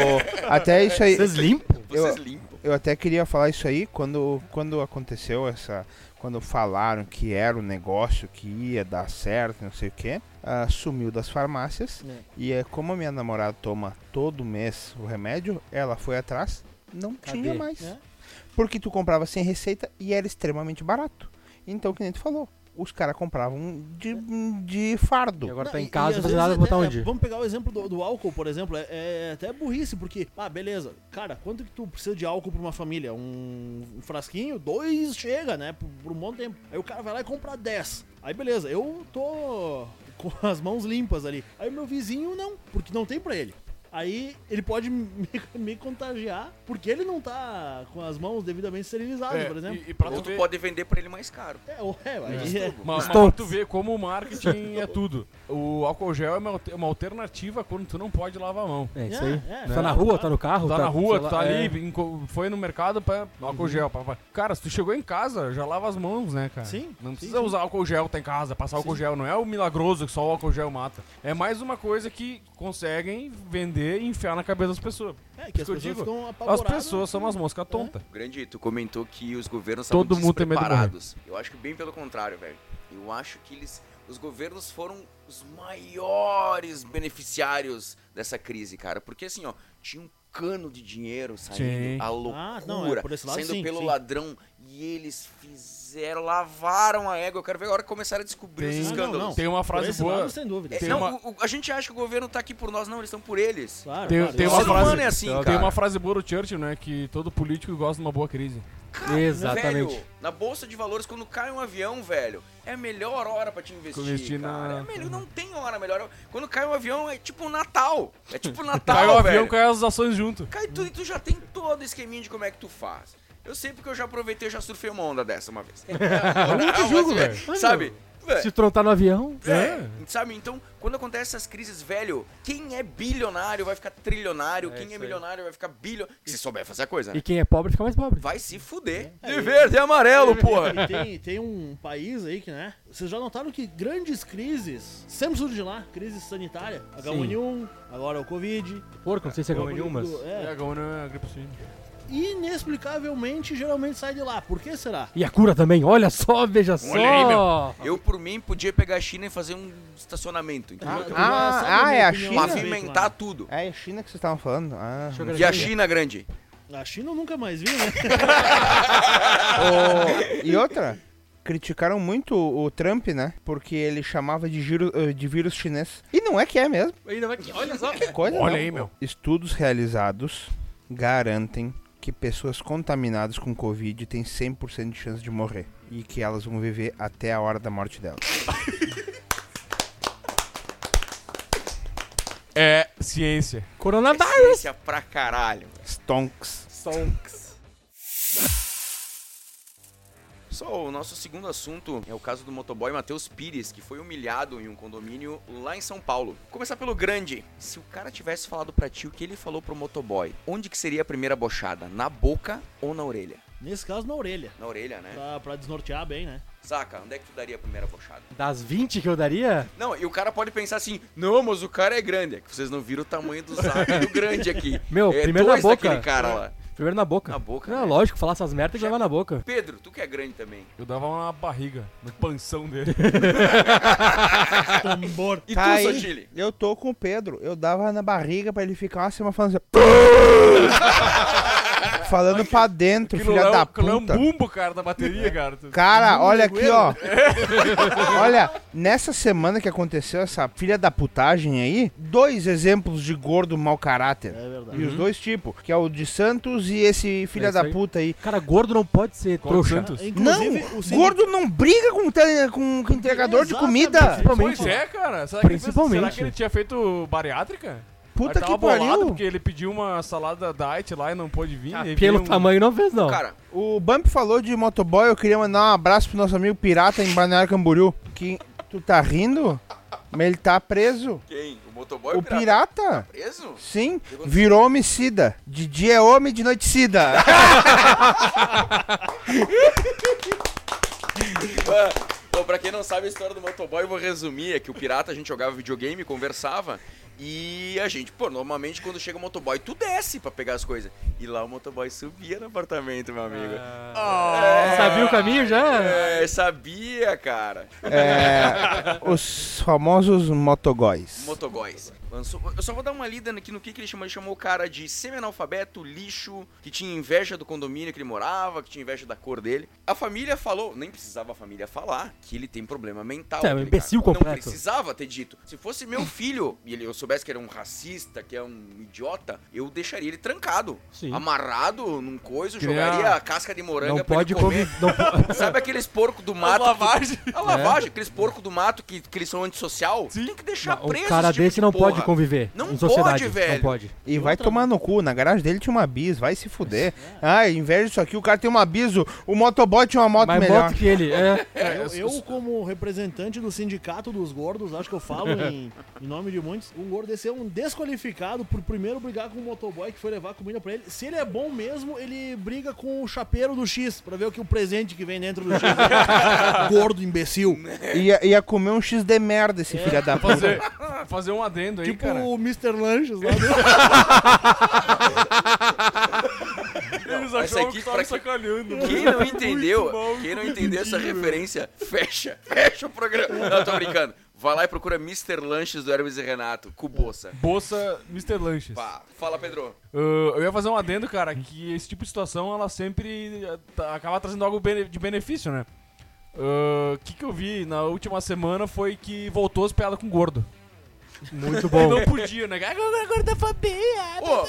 Até isso aí. Vocês limpam? Vocês Eu- limpam. Eu até queria falar isso aí quando, quando aconteceu essa. Quando falaram que era o negócio que ia dar certo, não sei o que, sumiu das farmácias. É. E é como a minha namorada toma todo mês o remédio, ela foi atrás, não Cadê? tinha mais. É. Porque tu comprava sem receita e era extremamente barato. Então, que nem tu falou, os caras compravam de, de fardo. E agora Não, tá em casa, e não nada, vezes botar onde? Vamos pegar o exemplo do, do álcool, por exemplo. É, é até burrice, porque, ah, beleza. Cara, quanto que tu precisa de álcool pra uma família? Um, um frasquinho? Dois chega, né? Por, por um bom tempo. Aí o cara vai lá e compra 10. Aí beleza, eu tô com as mãos limpas ali. Aí o meu vizinho não, porque não tem pra ele. Aí ele pode me, me contagiar porque ele não tá com as mãos devidamente esterilizadas, É, por exemplo. e, e pra Ou tu tu ver, pode vender pra ele mais caro. É, ou- é, aí é. mas, mas pra tu ver como o marketing é tudo. O álcool gel é uma, uma alternativa quando tu não pode lavar a mão. É isso É, aí. é, tá na é. rua, tá no carro. Tá na rua, tá ali, é. foi no mercado pra álcool gel. pá, pá. Cara, se tu chegou em casa, já lava as mãos, né, cara? Sim, Não sim, precisa sim. usar álcool gel, tá em casa, passar álcool gel. Não é o milagroso que só o álcool gel mata. É mais uma coisa que conseguem vender e enfiar na cabeça das pessoas. É, que as pessoas digo. ficam As pessoas são umas moscas tontas. Grande, tu comentou que os governos Todo estavam mundo despreparados. Eu acho que bem pelo contrário, velho. Eu acho que eles, os governos foram os maiores beneficiários dessa crise, cara. Porque assim, ó, tinha um cano de dinheiro saindo, Sim. a Ah, loucura, não, é, por esse lado, saindo sim, pelo sim. ladrão. E eles fizeram, lavaram a égua. Eu quero ver agora que começaram a descobrir Tem- os escândalos. não, não. Tem uma frase boa. lado, sem dúvida. É, Tem não, uma- o- a gente acha que o governo tá aqui por nós, não, eles estão por eles. Claro, Tem, claro. tem uma ser frase, humano é assim, tem cara. uma frase boa do Churchill, né? Que todo político gosta de uma boa crise. Cara, Exatamente. Velho, na bolsa de valores, quando cai um avião, velho, é a melhor hora pra te investir. Investir cara. na- É melhor, não tem hora melhor. Quando cai um avião, é tipo Natal. É tipo Natal, Cai o avião, velho. cai as ações junto. Cai tudo e tu já tem todo o esqueminha de como é que tu faz. Eu sei porque eu já aproveitei, eu já surfei uma onda dessa uma vez. eu não te julgo, velho. Sabe? Se tá no avião. é, sabe? Então, quando acontece essas crises, velho, quem é bilionário vai ficar trilionário, quem é isso aí. milionário vai ficar bilionário. Se souber fazer a coisa, né? E quem é pobre fica mais pobre. Vai se fuder. É, De e- verde e amarelo, porra. E tem, tem um país aí que, né? Vocês já notaram que grandes crises sempre surgem lá. Crise sanitária. H1N1, agora o Covid. Porco, não sei se é nenhum, mas. É, É, agora é a gripe suína. Inexplicavelmente, geralmente sai de lá. Por que será? E a cura também, olha só, veja só. Olha aí, meu. Eu, por mim, podia pegar a China e fazer um estacionamento, ah, ah, minha é a opinião China? a respeito Pavimentar lá. tudo. É a China que vocês estavam falando? Ah. E a China grande? A China eu nunca mais vi, né? Ô, e outra, criticaram muito o Trump, né? Porque ele chamava de, giro- eh, de vírus chinês. E não é que é mesmo. Ainda vai- Olha só. Que coisa Olha não. aí, meu. Estudos realizados garantem que pessoas contaminadas com Covid têm 100% de chance de morrer. E que elas vão viver até a hora da morte delas. É ciência. Coronavírus. Ciência pra caralho. Stonks. Só o nosso segundo assunto é o caso do motoboy Matheus Pires, que foi humilhado em um condomínio lá em São Paulo. Vou começar pelo grande. Se o cara tivesse falado pra ti o que ele falou pro motoboy, onde que seria a primeira bochada? Na boca ou na orelha? Nesse caso, na orelha. Na orelha, né? Pra, pra desnortear bem, né? Saca, onde é que tu daria a primeira bochada? Das 20 que eu daria, Não, e o cara pode pensar assim, não, mas o cara é grande. É que vocês não viram o tamanho do saco do grande aqui. Meu, é primeiro na boca. cara lá. Primeiro na boca. Na boca, Não, né? lógico, falar essas merdas tem que levar na boca. Pedro, tu que é grande também. Eu dava uma barriga no panção dele. Tambor. E Tá tu, aí. Sotile? Eu tô com o Pedro. Eu dava na barriga pra ele ficar uma semana falando assim. falando pra dentro, filha é da aquilo é um puta. bumbo, cara, da bateria, cara. Cara, olha aqui, ó. olha, nessa semana que aconteceu essa filha da putagem aí, dois exemplos de gordo mau caráter. É verdade. E os dois tipos, que é o de Santos e esse filha É da aí. puta aí. Cara, gordo não pode ser trouxa. Santos? Não, Inclusive, o sindic- gordo não briga com, com, com entregador de comida. Principalmente. Pois é, cara. Será que, ele, Principalmente. será que ele tinha feito bariátrica? Puta que pariu. porque ele pediu uma salada diet lá e não pôde vir. Ah, pelo um- tamanho não fez, não. Cara, O Bump falou de motoboy, eu queria mandar um abraço pro nosso amigo pirata em Balneário Camboriú. Que tu tá rindo? Mas ele tá preso. quem? O motoboy O ou pirata? Preso? Sim, virou homicida. De dia é homem, de noite cida. Bom, pra quem não sabe a história do motoboy, eu vou resumir. É que o pirata, a gente jogava videogame, conversava. E a gente, pô, normalmente quando chega o motoboy, tu desce pra pegar as coisas. E lá o motoboy subia no apartamento, meu amigo. Ah, Sabia o caminho já? É, sabia, cara. É, os famosos motogóis. Motogóis. Eu só vou dar uma lida aqui no que, que ele chamou. Ele chamou o cara de semi-analfabeto, lixo, que tinha inveja do condomínio que ele morava, que tinha inveja da cor dele. A família falou, nem precisava a família falar, que ele tem problema mental. É, um aquele imbecil cara. Não completo. precisava ter dito. Se fosse meu filho, e ele, eu sou soubesse que era um racista, que é um idiota, eu deixaria ele trancado. Sim. Amarrado num nem jogaria a- a casca de moranga Não pra pode ele comer. conviver. Não, Sabe aqueles porcos do mato? lavagem. Que, a lavagem, aqueles porcos do mato que, que eles são antissocial. Sim. Tem que deixar não, preso um cara esse tipo desse de não porra. pode conviver Não em sociedade. pode, velho. Não pode. E vai tomar no cu. Na garagem dele tinha uma bis, vai se fuder. Ah, em vez disso aqui, o cara tem uma bis, o- o motoboy tinha uma moto Mais melhor. moto que ele. É. Eu, eu, como representante do sindicato dos gordos, acho que eu falo em, em nome de muitos, um gordo desse é um desqualificado por primeiro brigar com o motoboy que foi levar comida pra ele. Se ele é bom mesmo, ele briga com o chapeiro do X, pra ver o que o presente que vem dentro do X. é. gordo, imbecil. Ia, ia comer um X de merda esse filho da puta. Fazer, fazer um adendo aí, Tipo cara. o Mr. Lanches lá do... Eles achavam aqui, que estavam que- sacaneando. Quem não entendeu, quem não entendeu essa referência, fecha, fecha o programa. Não, tô brincando. Vai lá e procura Mr. Lanches do Hermes e Renato, com bolsa. Bolsa Mr. Lanches. Pá, fala, Pedro. Uh, eu ia fazer um adendo, cara, que esse tipo de situação, ela sempre uh, tá- acaba trazendo algo bene- de benefício, né? O que, que eu vi na última semana foi que voltou as piadas com gordo. Muito bom. não podia, né? Agora gordofobia. Ô,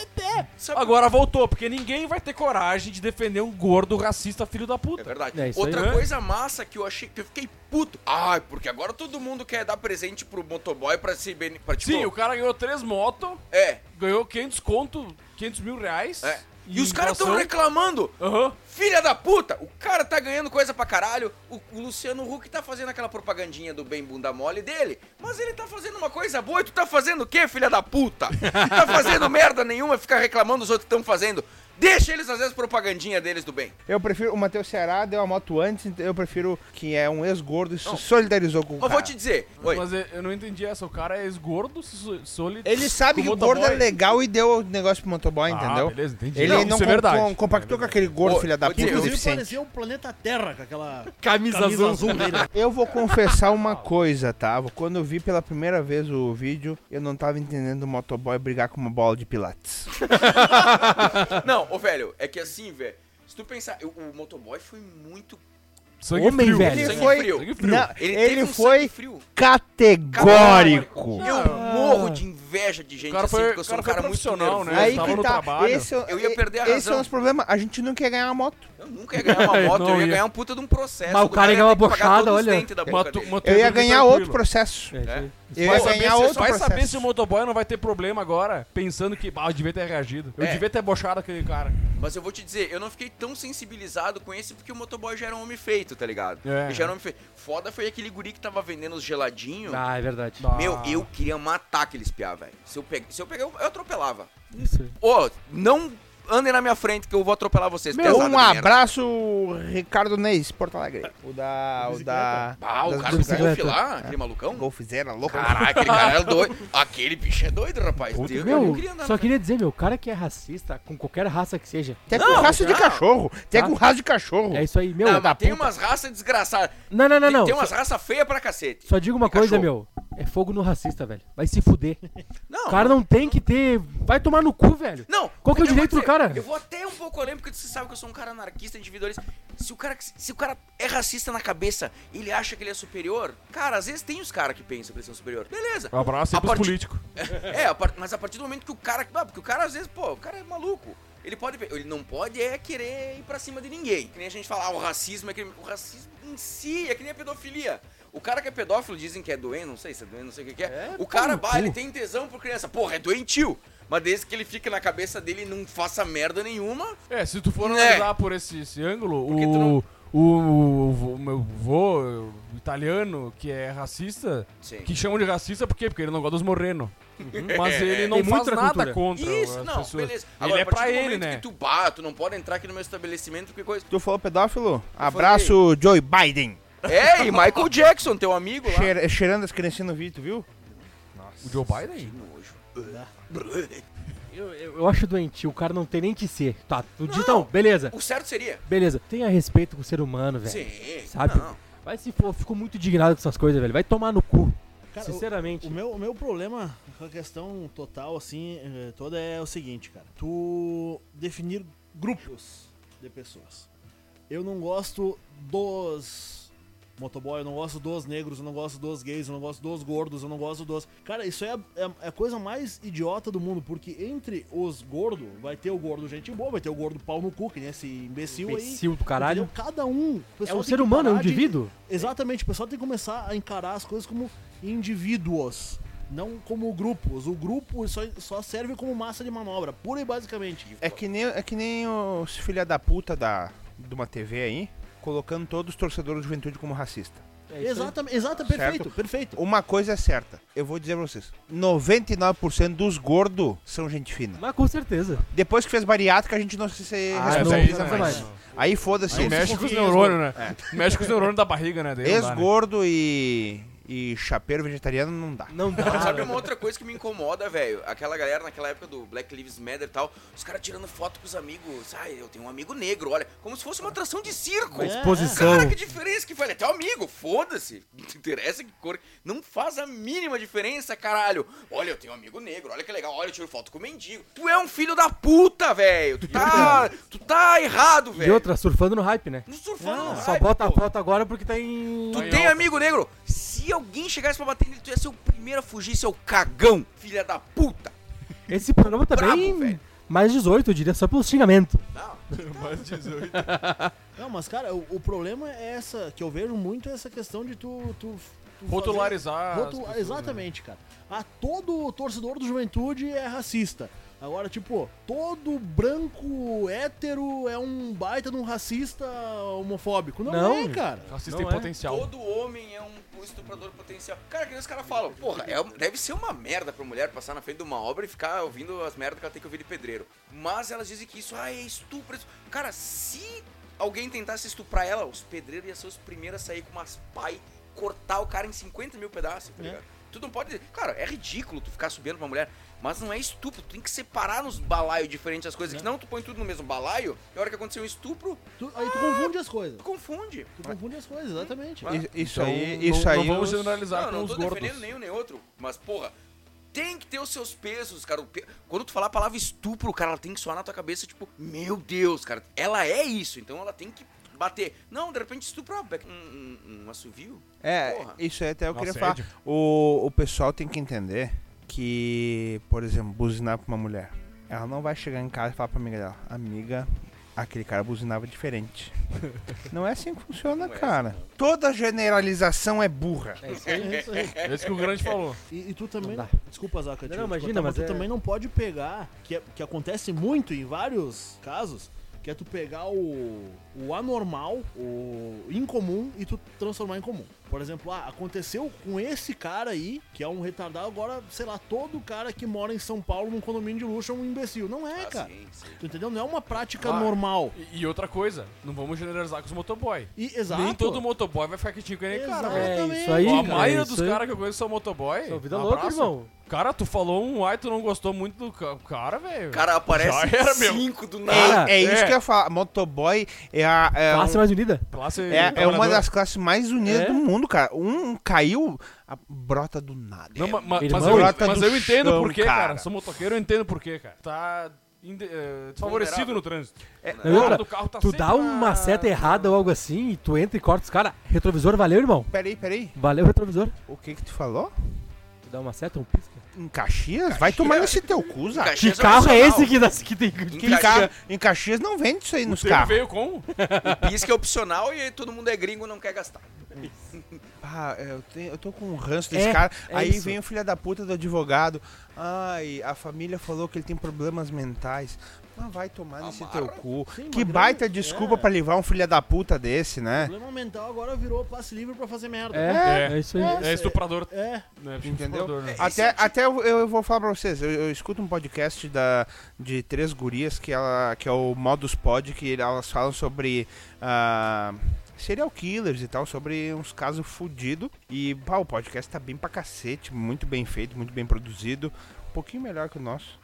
sabe- Agora voltou, porque ninguém vai ter coragem de defender um gordo racista filho da É puta. verdade. É isso Outra aí, né? coisa massa que eu achei que eu fiquei puto. Ai, porque agora todo mundo quer dar presente pro motoboy pra se bene... pra, tipo, Sim, o cara ganhou três motos, É, ganhou 500 conto, 500 mil reais. é. E os caras tão doação. reclamando. Aham. Filha da puta! O cara tá ganhando coisa pra caralho. O, o Luciano Huck tá fazendo aquela propagandinha do bem bunda mole dele. Mas ele tá fazendo uma coisa boa e tu tá fazendo o quê, filha da puta? tá fazendo merda nenhuma, ficar reclamando dos outros estão fazendo. Deixa eles fazer as propagandinhas deles do bem. Eu prefiro. O Matheus Ceará deu a moto antes, então eu prefiro que é um ex-gordo e se solidarizou com o Eu cara. vou te dizer. Oi. Mas eu eu não entendi essa. O cara é ex-gordo, so- sólido. Ele sabe que o gordo é legal e deu o negócio pro motoboy, entendeu? Ah, beleza, entendi. Ele não, isso é verdade. com- compactou com aquele gordo, Ô, filha da puta, eu- Inclusive parecia o planeta Terra com aquela Camisa, camisa azul dele. Eu vou confessar uma coisa, tá? Quando eu vi pela primeira vez o vídeo, eu não tava entendendo o motoboy brigar com uma bola de pilates. Não, ô velho, é que assim, velho. Se tu pensar, eu- o motoboy foi muito. Sangue Homem, frio. velho. Ele sangue foi- frio. Não, Ele, ele um foi frio. categórico. Eu morro de inveja de gente assim, foi- porque eu sou um cara muito profissional, né? nervoso. Aí que no tá. trabalho. Esse, é- Eu ia perder a Esse razão. é o nosso problemas. A gente não quer ganhar a moto. Eu nunca ia ganhar uma moto, eu ia ia. ganhar um puta de um processo. Mas o cara ia ganhar uma bochada, olha. Eu ia ganhar outro processo. É, É. Eu ia Vai saber, ganhar se, outro vai saber se o motoboy não vai ter problema agora, pensando que, ah, eu devia ter reagido. Eu É. devia ter bochado aquele cara. Mas eu vou te dizer, eu não fiquei tão sensibilizado com esse porque o motoboy já era um homem feito, tá ligado? É. Ele já era um homem feito. Foda foi aquele guri que tava vendendo os geladinhos. Ah, é verdade. Ah. Meu, eu queria matar aquele espiar, velho. Se eu pegar, se eu, pegar eu, eu atropelava. Isso aí. Ô, não andem na minha frente que eu vou atropelar vocês. Meu, um abraço, Ricardo Neis, Porto Alegre. O da. O da. Ah, o cara do golfe lá, aquele malucão. Golfzeira, louco. Caralho, aquele cara é doido. Aquele bicho é doido, rapaz. Deus, eu não Meu, queria andar só queria dizer, meu, o cara que é racista, com qualquer raça que seja, Até com raça de cachorro. Até Tá. com raça de cachorro. é isso aí, meu. Não, tem puta. umas raças desgraçadas. Não, não, não, tem, não. tem umas raças feias pra cacete. só digo uma coisa, cachorro. meu. É fogo no racista, velho. Vai se fuder. Não, O cara não tem que ter. Vai tomar no cu, velho. Não. Qual que é o direito do cara? Eu vou até um pouco além, porque você sabe que eu sou um cara anarquista, individualista. Se o cara, se o cara é racista na cabeça, ele acha que ele é superior, cara, às vezes tem os caras que pensam que eles são superior. Beleza. Um abraço A pros partir- políticos. É, a par- mas a partir do momento que o cara. Ah, porque o cara, às vezes, pô, o cara é maluco. Ele pode. Ele não pode é querer ir pra cima de ninguém. Que nem a gente fala, ah, o racismo é que. O racismo em si é que nem a pedofilia. O cara que é pedófilo dizem que é doente, não sei se é doente, não sei o que, que é. o cara, no bah, ele tem tesão por criança. Porra, é doentio. Mas desde que ele fica na cabeça dele e não faça merda nenhuma. É, se tu for Né? analisar por esse, esse ângulo, Porque tu o, não- o, o, o meu vô o italiano, que é racista, Sim. que chamam de racista por quê? Porque ele não gosta dos morenos. Mas ele não Tem faz muita nada cultura. contra Isso, não, pessoas. beleza. Ele é pra ele, né? que tu bah, tu não pode entrar aqui no meu estabelecimento porque coisa. Tu falou pedófilo? Abraço, Joe Biden. É, e Michael Jackson, teu amigo lá. Cheira- cheirando as criancinhas no vídeo, tu viu? O Joe Biden? Eu, eu, eu acho doentio, o cara não tem nem que ser. Tá, tu diz, então, beleza. O certo seria. Beleza. Tenha respeito com o ser humano, velho. Sim. Sabe? Não. Vai se for, fico muito indignado com essas coisas, velho. Vai tomar no cu. Cara, o- Sinceramente. O meu, o meu problema com a questão total, assim, eh, toda é o seguinte, cara. Tu definir grupos de pessoas. Eu não gosto dos motoboy, eu não gosto dos negros, eu não gosto dos gays, eu não gosto dos gordos, eu não gosto dos. Cara, isso é, é, é a coisa mais idiota do mundo, porque entre os gordos, vai ter o gordo gente boa, vai ter o gordo pau no cu, que nem esse imbecil, aí. Imbecil do caralho. Entendeu? Cada um. o É um ser humano, é um parar de- indivíduo. Exatamente, o pessoal tem que começar a encarar as coisas como indivíduos. Não como grupos. O grupo só, só serve como massa de manobra, pura e basicamente. É que nem, é que nem os filha da puta da, de uma TV aí, colocando todos os torcedores de juventude como racista. É. Exatamente, exata, perfeito, Certo. perfeito. Uma coisa é certa, eu vou dizer pra vocês: 99% dos gordos são gente fina. Mas com certeza. Depois que fez bariátrica, a gente não se Ah, não, responsabiliza não, mais. não. Aí foda-se. Mexe com os neurônios, né? Mexe com os neurônios da barriga, né? Né? Ex-gordo e, e chapeiro vegetariano não dá. Não Mas dá. sabe uma outra coisa que me incomoda, velho? Aquela galera naquela época do Black Lives Matter e tal, os caras tirando foto com os amigos. Ai, eu tenho um amigo negro, olha, como se fosse uma atração de circo. É, Exposição. Cara, que diferença que faz? É teu amigo, foda-se. Não te interessa que cor. Não faz a mínima diferença, caralho. Olha, eu tenho um amigo negro, olha que legal. Olha, eu tiro foto com o mendigo. Tu é um filho da puta, velho. Tu tá. tu tá errado, E velho. outra, surfando no hype, né? Não surfando no Só hype, bota a pô. foto agora porque tá em. Tu em tem amigo negro? Se alguém chegasse pra bater nele, tu ia ser o primeiro a fugir, seu cagão, filha da puta. Esse programa tá Brabo, bem. velho. Mais 18, eu diria, só pelo xingamento. Não, Mais 18. Não, mas cara, o, o problema é essa, que eu vejo muito é essa questão de tu. tu, tu Rotularizar. fazer- as rotu- pessoas, né? exatamente, cara. Ah, todo torcedor do juventude é racista. Agora, tipo, todo branco hétero é um baita de um racista homofóbico. Não, Não. é, cara. Racista Não em é. potencial. todo homem é um estuprador potencial. Cara, que nem os caras falam, porra, é, deve ser uma merda pra mulher passar na frente de uma obra e ficar ouvindo as merdas que ela tem que ouvir de pedreiro. Mas elas dizem que isso ah, é estupro. Cara, se alguém tentasse estuprar ela, os pedreiros iam ser os primeiros a sair com umas pai, cortar o cara em 50 mil pedaços, tá É. ligado? Tu não pode. Cara, é ridículo tu ficar subindo pra mulher, mas não é estupro. Tu tem que separar nos balaios diferentes as coisas. Que senão tu põe tudo no mesmo balaio, e a hora que acontecer um estupro, Tu- aí tu confunde as coisas. tu confunde. Tu confunde as coisas, exatamente. Ah, Isso, isso Então, aí, não- isso aí. Não vamos os- generalizar Não, com não os tô gordos. defendendo nenhum nem outro. Mas, porra, tem que ter os seus pesos, cara. Quando tu falar a palavra estupro, cara, ela tem que soar na tua cabeça, tipo, meu Deus, cara, ela é isso, então ela tem que bater. Não, de repente estupro, ah, um, um, um assovio. É, Porra. isso aí até eu Um queria falar. O, o pessoal tem que entender que, por exemplo, buzinar pra uma mulher. Ela não vai chegar em casa e falar pra amiga dela, amiga, aquele cara buzinava diferente. não é assim que funciona, Não é cara. assim, não. Toda generalização é burra. É isso aí. É isso aí. É isso que o grande falou. E, e tu também. Não. Desculpa, Zaca. Não, não, imagina, mas tu é- também não pode pegar, que, é- que acontece muito em vários casos, que é tu pegar o, o anormal, o incomum, e tu transformar em comum. Por exemplo, ah, aconteceu com esse cara aí, que é um retardado, agora, sei lá, todo cara que mora em São Paulo num condomínio de luxo é um imbecil. Não é, Ah, cara. sim, sim. Tu entendeu? Não é uma prática Ah, normal. E, e outra coisa, não vamos generalizar com os motoboy. E, exato. Nem todo motoboy vai ficar quietinho com ele, cara. velho. Exatamente. É isso aí. A cara, maioria isso dos caras que eu conheço são motoboy. São vida Um louca, irmão. Cara, tu falou um ai, tu não gostou muito do ca- cara, velho. Cara, aparece Já era, meu. cinco do É, nada. é isso é. que eu ia falar. Motoboy é, a, é, Classe um- mais unida. Classe é, é uma das classes mais unidas É. do mundo, cara. Um caiu, a brota do nada. Não, ma- ma- Irmão, mas eu, brota mas eu entendo chão, por quê, cara. cara. Sou motoqueiro, eu entendo por quê, cara. Tá eh, desfavorecido no trânsito. Do carro tá tu dá uma na- seta errada ou algo assim e tu entra e corta os caras. Retrovisor, valeu, irmão. Peraí, peraí. Valeu, retrovisor. O que que tu falou? Tu dá uma seta, um pisca. Em Caxias? Vai tomar nesse teu cu, Zá. Que Caxias carro é opcional. esse que, dá, que tem Em que Em, Caxias- Ca... em Caxias não vende isso aí nos Ele carros. veio com? O pisca é opcional e todo mundo é gringo e não quer gastar. Ah, eu, tenho- eu tô com um ranço desse É, cara. é Aí isso. vem o filho da puta do advogado. Ai, a família falou que ele tem problemas mentais. Mas vai tomar nesse teu cu. Sim, que baita desculpa é. pra levar um filho da puta desse, né? Problema mental agora virou passe livre pra fazer merda. É, É. é isso aí. É estuprador. É. Né? Entendeu? Estuprador, né? Até, até eu, eu vou falar pra vocês, eu, eu escuto um podcast da, de três gurias que, ela, que é o Modus Pod, que elas falam sobre ah, serial killers e tal, sobre uns casos fudidos. E pá, o podcast tá bem pra cacete, muito bem feito, muito bem produzido. Um pouquinho melhor que o nosso.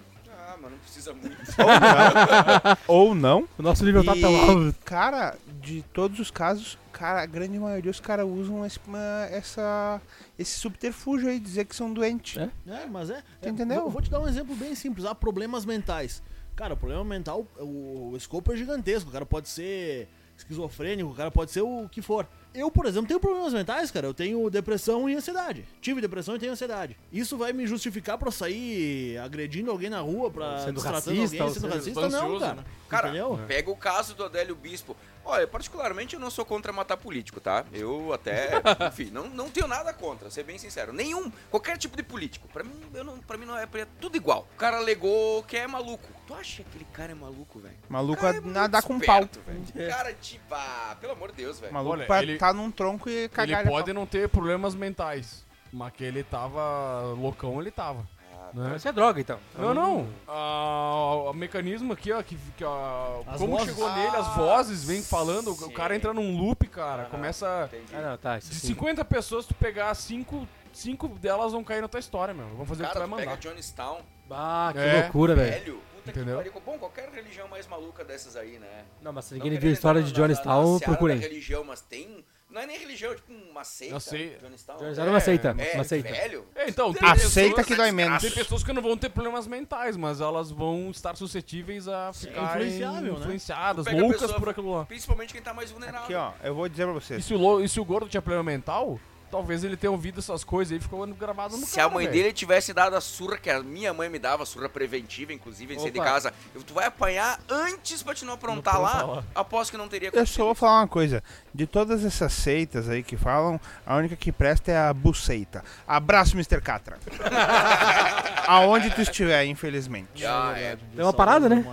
Ah, mas não precisa muito. Ou não. O nosso nível tá tão alto. cara, de todos os casos, cara, a grande maioria os caras usam esse, uma- essa, esse subterfúgio aí, dizer que são doentes. É. É, mas é. Tu é, entendeu? vou- Vou te dar um exemplo bem simples. Há problemas mentais. Cara, o problema mental, o, o escopo é gigantesco. O cara pode ser esquizofrênico, o cara pode ser o que for. Eu, por exemplo, tenho problemas mentais, cara. Eu tenho depressão e ansiedade. Tive depressão e tenho ansiedade. Isso vai me justificar pra eu sair agredindo alguém na rua, pra Sendo racista, alguém, sendo sendo racista? Não, ansioso, cara. né? Cara, Entendeu? pega o caso do Adélio Bispo. Olha, particularmente eu não sou contra matar político, tá? Eu até, enfim, não, não tenho nada contra, ser bem sincero. Nenhum, qualquer tipo de político. Pra mim, eu não, pra mim não é, é tudo igual. O cara alegou que é maluco. Tu acha que aquele cara é maluco, velho? Maluco é muito nadar com pau. esperto, velho. Cara, tipo, ah, pelo amor de Deus, velho. Maluco Olha, pra ele- tá num tronco e cagar. Ele pode não ter problemas mentais, mas que ele tava loucão, ele tava. Né? Isso é droga, então. Não, não. Ah, o mecanismo aqui, ó, que, que ó, As como vozes. chegou nele, as Ah, vozes vem falando, o cara entra num loop, cara, começa... Entendi. Ah, não, tá. Isso De sim. 50 pessoas, tu pegar 5, cinco delas vão cair na tua história, meu. Vão fazer o que tu Cara, vai tu pega mandar. Johnstown, Ah, que É. loucura, velho. velho. Puta Entendeu? que pariu. Bom, qualquer religião mais maluca dessas aí, né? Não, mas se ninguém viu a história entrar de na- na- Johnstown, seara procurem. da religião, mas tem... Não é nem religião, é tipo uma seita. Eu sei. Johnstown. Johnstown é uma seita, É, uma seita. velho. É, então, tem A pessoas- seita que dói menos. Tem pessoas que não vão ter problemas mentais, mas elas vão estar suscetíveis a ficar influenciável, né? influenciadas, a loucas pessoa- por aquilo lá. Principalmente quem tá mais vulnerável. Aqui, ó, eu vou dizer pra E vocês. se, o, e se o gordo tinha problema mental, talvez ele tenha ouvido essas coisas e ficou gravado no Se cara, a mãe velho. dele tivesse dado a surra que a minha mãe me dava, surra preventiva, inclusive, em sair de casa, eu- tu vai apanhar antes pra te não aprontar Não lá, lá. aposto que não teria Eu só vou falar uma coisa. De todas essas seitas aí que falam, a única que presta é a buceita. Abraço, Mr. Catra. Aonde tu estiver, infelizmente. Ah, é. Deu uma parada, né?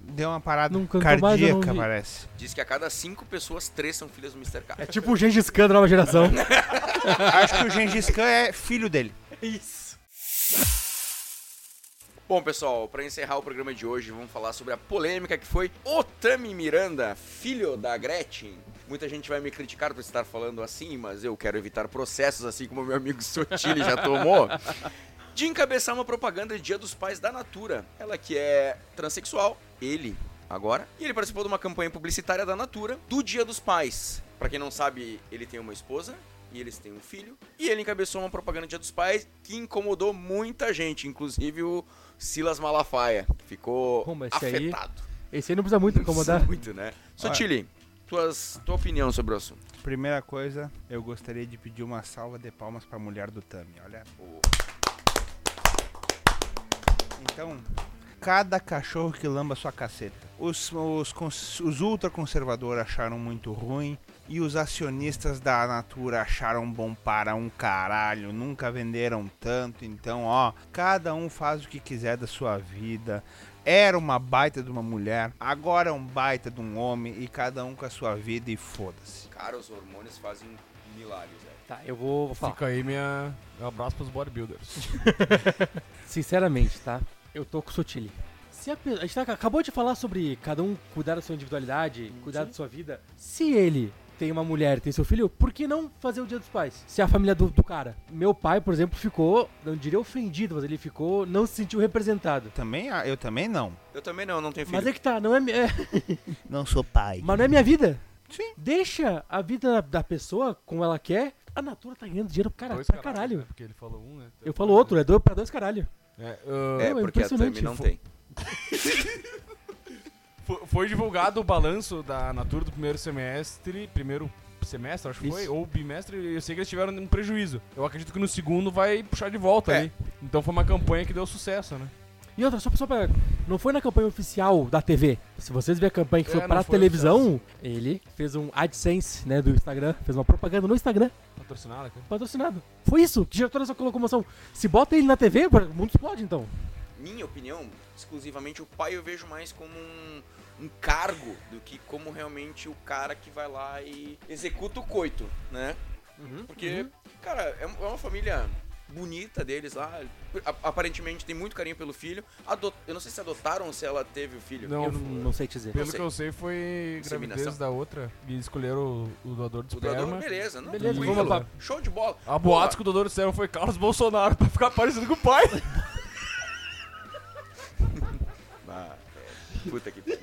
Deu uma parada mais não cardíaca, vi. parece. Diz que a cada cinco pessoas, três são filhas do Mr. K. É tipo o Gengis Khan da nova geração. Acho que o Gengis Khan é filho dele. Isso. Bom, pessoal, pra encerrar o programa de hoje, vamos falar sobre a polêmica que foi Otami Miranda, filho da Gretchen. Muita gente vai me criticar por estar falando assim, mas eu quero evitar processos, assim como meu amigo Sotile já tomou. De encabeçar uma propaganda de Dia dos Pais da Natura. Ela que é transexual, ele agora. E ele participou de uma campanha publicitária da Natura do Dia dos Pais. Pra quem não sabe, ele tem uma esposa e eles têm um filho. E ele encabeçou uma propaganda de Dia dos Pais que incomodou muita gente, inclusive o Silas Malafaia, que ficou Pô, mas esse aí- afetado. Esse aí não precisa muito incomodar. Muito, né? Sotile, tuas, tua opinião sobre o assunto. Primeira coisa, eu gostaria de pedir uma salva de palmas pra mulher do Tami. Olha. Então, cada cachorro que lamba sua caceta. Os, os, os ultraconservadores acharam muito ruim e os acionistas da Natura acharam bom para um caralho. Nunca venderam tanto. Então, ó, cada um faz o que quiser da sua vida. Era uma baita de uma mulher, agora é um baita de um homem e cada um com a sua vida e foda-se. Cara, os hormônios fazem milagres, velho. Tá, eu vou, vou falar. Fica aí minha, meu abraço pros bodybuilders. Sinceramente, tá? Eu tô com o Sotile. Se a, pe- a gente tá- acabou de falar sobre cada um cuidar da sua individualidade, cuidar da sua vida. Se ele tem uma mulher tem seu filho, por que não fazer o dia dos pais? Se a família do, do cara. Meu pai, por exemplo, ficou, não diria ofendido, mas ele ficou, não se sentiu representado. Também, eu também não. Eu também não, não tenho filho. Mas é que tá, não é, é, Não sou pai. mas não é minha vida. Sim. Deixa a vida da pessoa como ela quer. A Natura tá ganhando dinheiro cara, pra caralho, caralho. né? Porque ele falou um, né? Eu falo outro, é dois pra dois caralho. É, ah, É, Não, é porque a Tami não tem. Fo- Foi divulgado o balanço da Natura do primeiro semestre, primeiro semestre, acho que foi, ou bimestre, e eu sei que eles tiveram um prejuízo. Eu acredito que no segundo vai puxar de volta É. ali. Então foi uma campanha que deu sucesso, né? E outra, só, só pra. Não foi na campanha oficial da TV. Se vocês verem a campanha que É, foi pra foi televisão, ele fez um AdSense, né, do Instagram. Fez uma propaganda no Instagram, Patrocinada, cara. patrocinado. Foi isso, que gerou toda essa locomoção. Se bota ele na TV, o mundo explode então. Minha opinião, exclusivamente o pai eu vejo mais como um, um cargo do que como realmente o cara que vai lá e executa o coito, né? Porque, cara, é é uma família bonita deles lá. A- Aparentemente tem muito carinho pelo filho. Ado- Eu não sei se adotaram ou se ela teve o filho. Não, Eu não, sei te dizer. Pelo sei. que eu sei, foi gravidez da outra. E escolheram o, o doador de O doador, esperma. beleza, não, Beleza, tranquilo. vamos lá. Show de bola. A boatos que o doador de esperma foi Carlos Bolsonaro pra ficar parecido com o pai. Ah, é. Puta que pariu.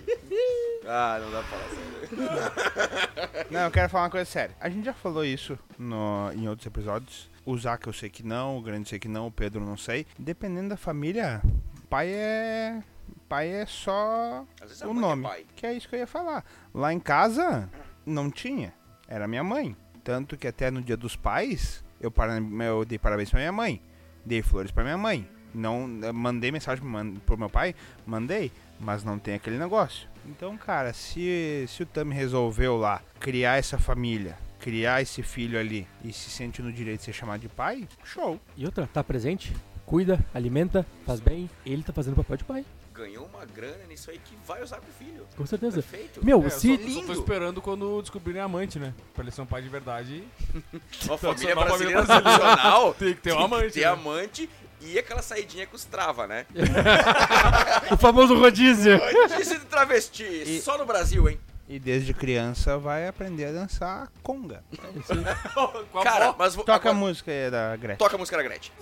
Ah, não dá pra falar sério. Não, eu quero falar uma coisa séria. A gente já falou isso no, em outros episódios. O Zac eu sei que não, o Grande eu sei que não, o Pedro não sei. Dependendo da família, pai é. Pai é só o é nome. pai. Que é isso que eu ia falar. Lá em casa, Não tinha. Era minha mãe. Tanto que até no dia dos pais, eu, para- eu dei parabéns pra minha mãe. Dei flores pra minha mãe. Não, mandei mensagem pro meu pai? Mandei. Mas não tem aquele negócio. Então, cara, se, se o Tami resolveu lá criar essa família, criar esse filho ali e se sente no direito de ser chamado de pai, show. E outra, tá presente, cuida, alimenta, faz bem. Ele tá fazendo o papel de pai, Ganhou uma grana nisso aí que vai usar com o filho. com certeza. Perfeito. Meu, É, eu se. só, só tô esperando quando descobrirem amante, né? Pra ele ser um pai de verdade. Uma família uma família brasileira tradicional Tem que ter um amante, ter né? amante e aquela saidinha com os trava, né? O famoso rodízio. Disse de travesti, só no Brasil, hein? E desde criança vai aprender a dançar conga. A Cara, mas vou, Toca a agora- música aí da Gretchen. Toca a música da Gretchen.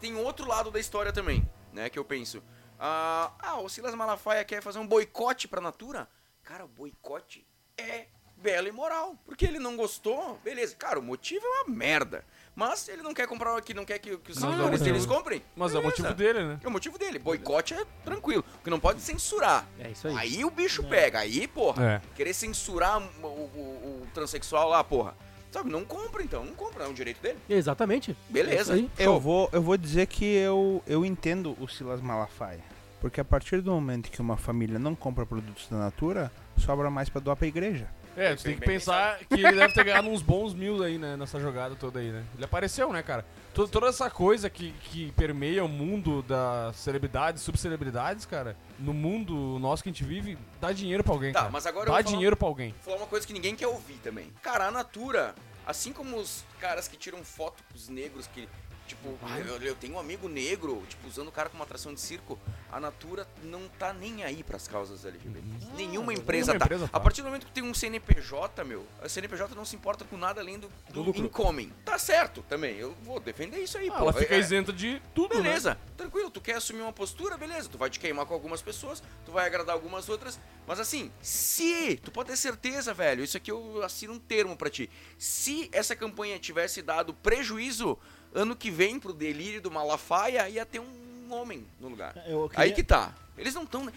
Tem um outro lado da história também, né? Que eu penso. Ah, ah, o Silas Malafaia quer fazer um boicote pra Natura? Cara, o boicote é belo e moral. Porque ele não gostou, beleza. Cara, o motivo é uma merda. Mas ele não quer comprar aqui, não quer que, que os Não, seguidores deles comprem. Mas é o beleza. motivo dele, né? É o motivo dele. Boicote é tranquilo. Porque não pode censurar. É isso aí. Aí o bicho pega. Aí, porra, É. querer censurar o, o- o transexual lá, porra. Sabe, não compra então. Não compra, é um direito dele. Exatamente. Beleza. É. Eu vou, eu vou dizer que eu, eu entendo o Silas Malafaia. Porque a partir do momento que uma família não compra produtos da Natura, sobra mais pra doar pra igreja. É, tu tem que pensar que ele deve ter ganhado uns bons mil aí, né? Nessa jogada toda aí, né? Ele apareceu, né, cara? Toda, toda essa coisa que, que permeia o mundo das celebridades, subcelebridades, cara, no mundo nosso que a gente vive, dá dinheiro pra alguém, Tá, cara. mas agora eu dá vou falar- dinheiro pra alguém. Vou falar uma coisa que ninguém quer ouvir também. Cara, a Natura, assim como os caras que tiram foto com os negros que. Tipo, ah, eu, eu tenho um amigo negro, tipo, usando o cara como atração de circo. A Natura não tá nem aí pras causas LGBT. Nenhuma empresa nenhuma tá. empresa tá. A partir do momento que tem um CNPJ, meu, a CNPJ não se importa com nada além do, do, lucro. incoming. Tá certo também, eu vou defender isso aí, Ah, pô. ela fica É- isenta de tudo, né? Beleza, tranquilo, tu quer assumir uma postura, beleza, tu vai te queimar com algumas pessoas, tu vai agradar algumas outras, mas assim, se, tu pode ter certeza, velho, isso aqui eu assino um termo pra ti, se essa campanha tivesse dado prejuízo ano que vem pro delírio do Malafaia, ia ter um homem no lugar. Eu queria- Aí que tá. Eles não estão.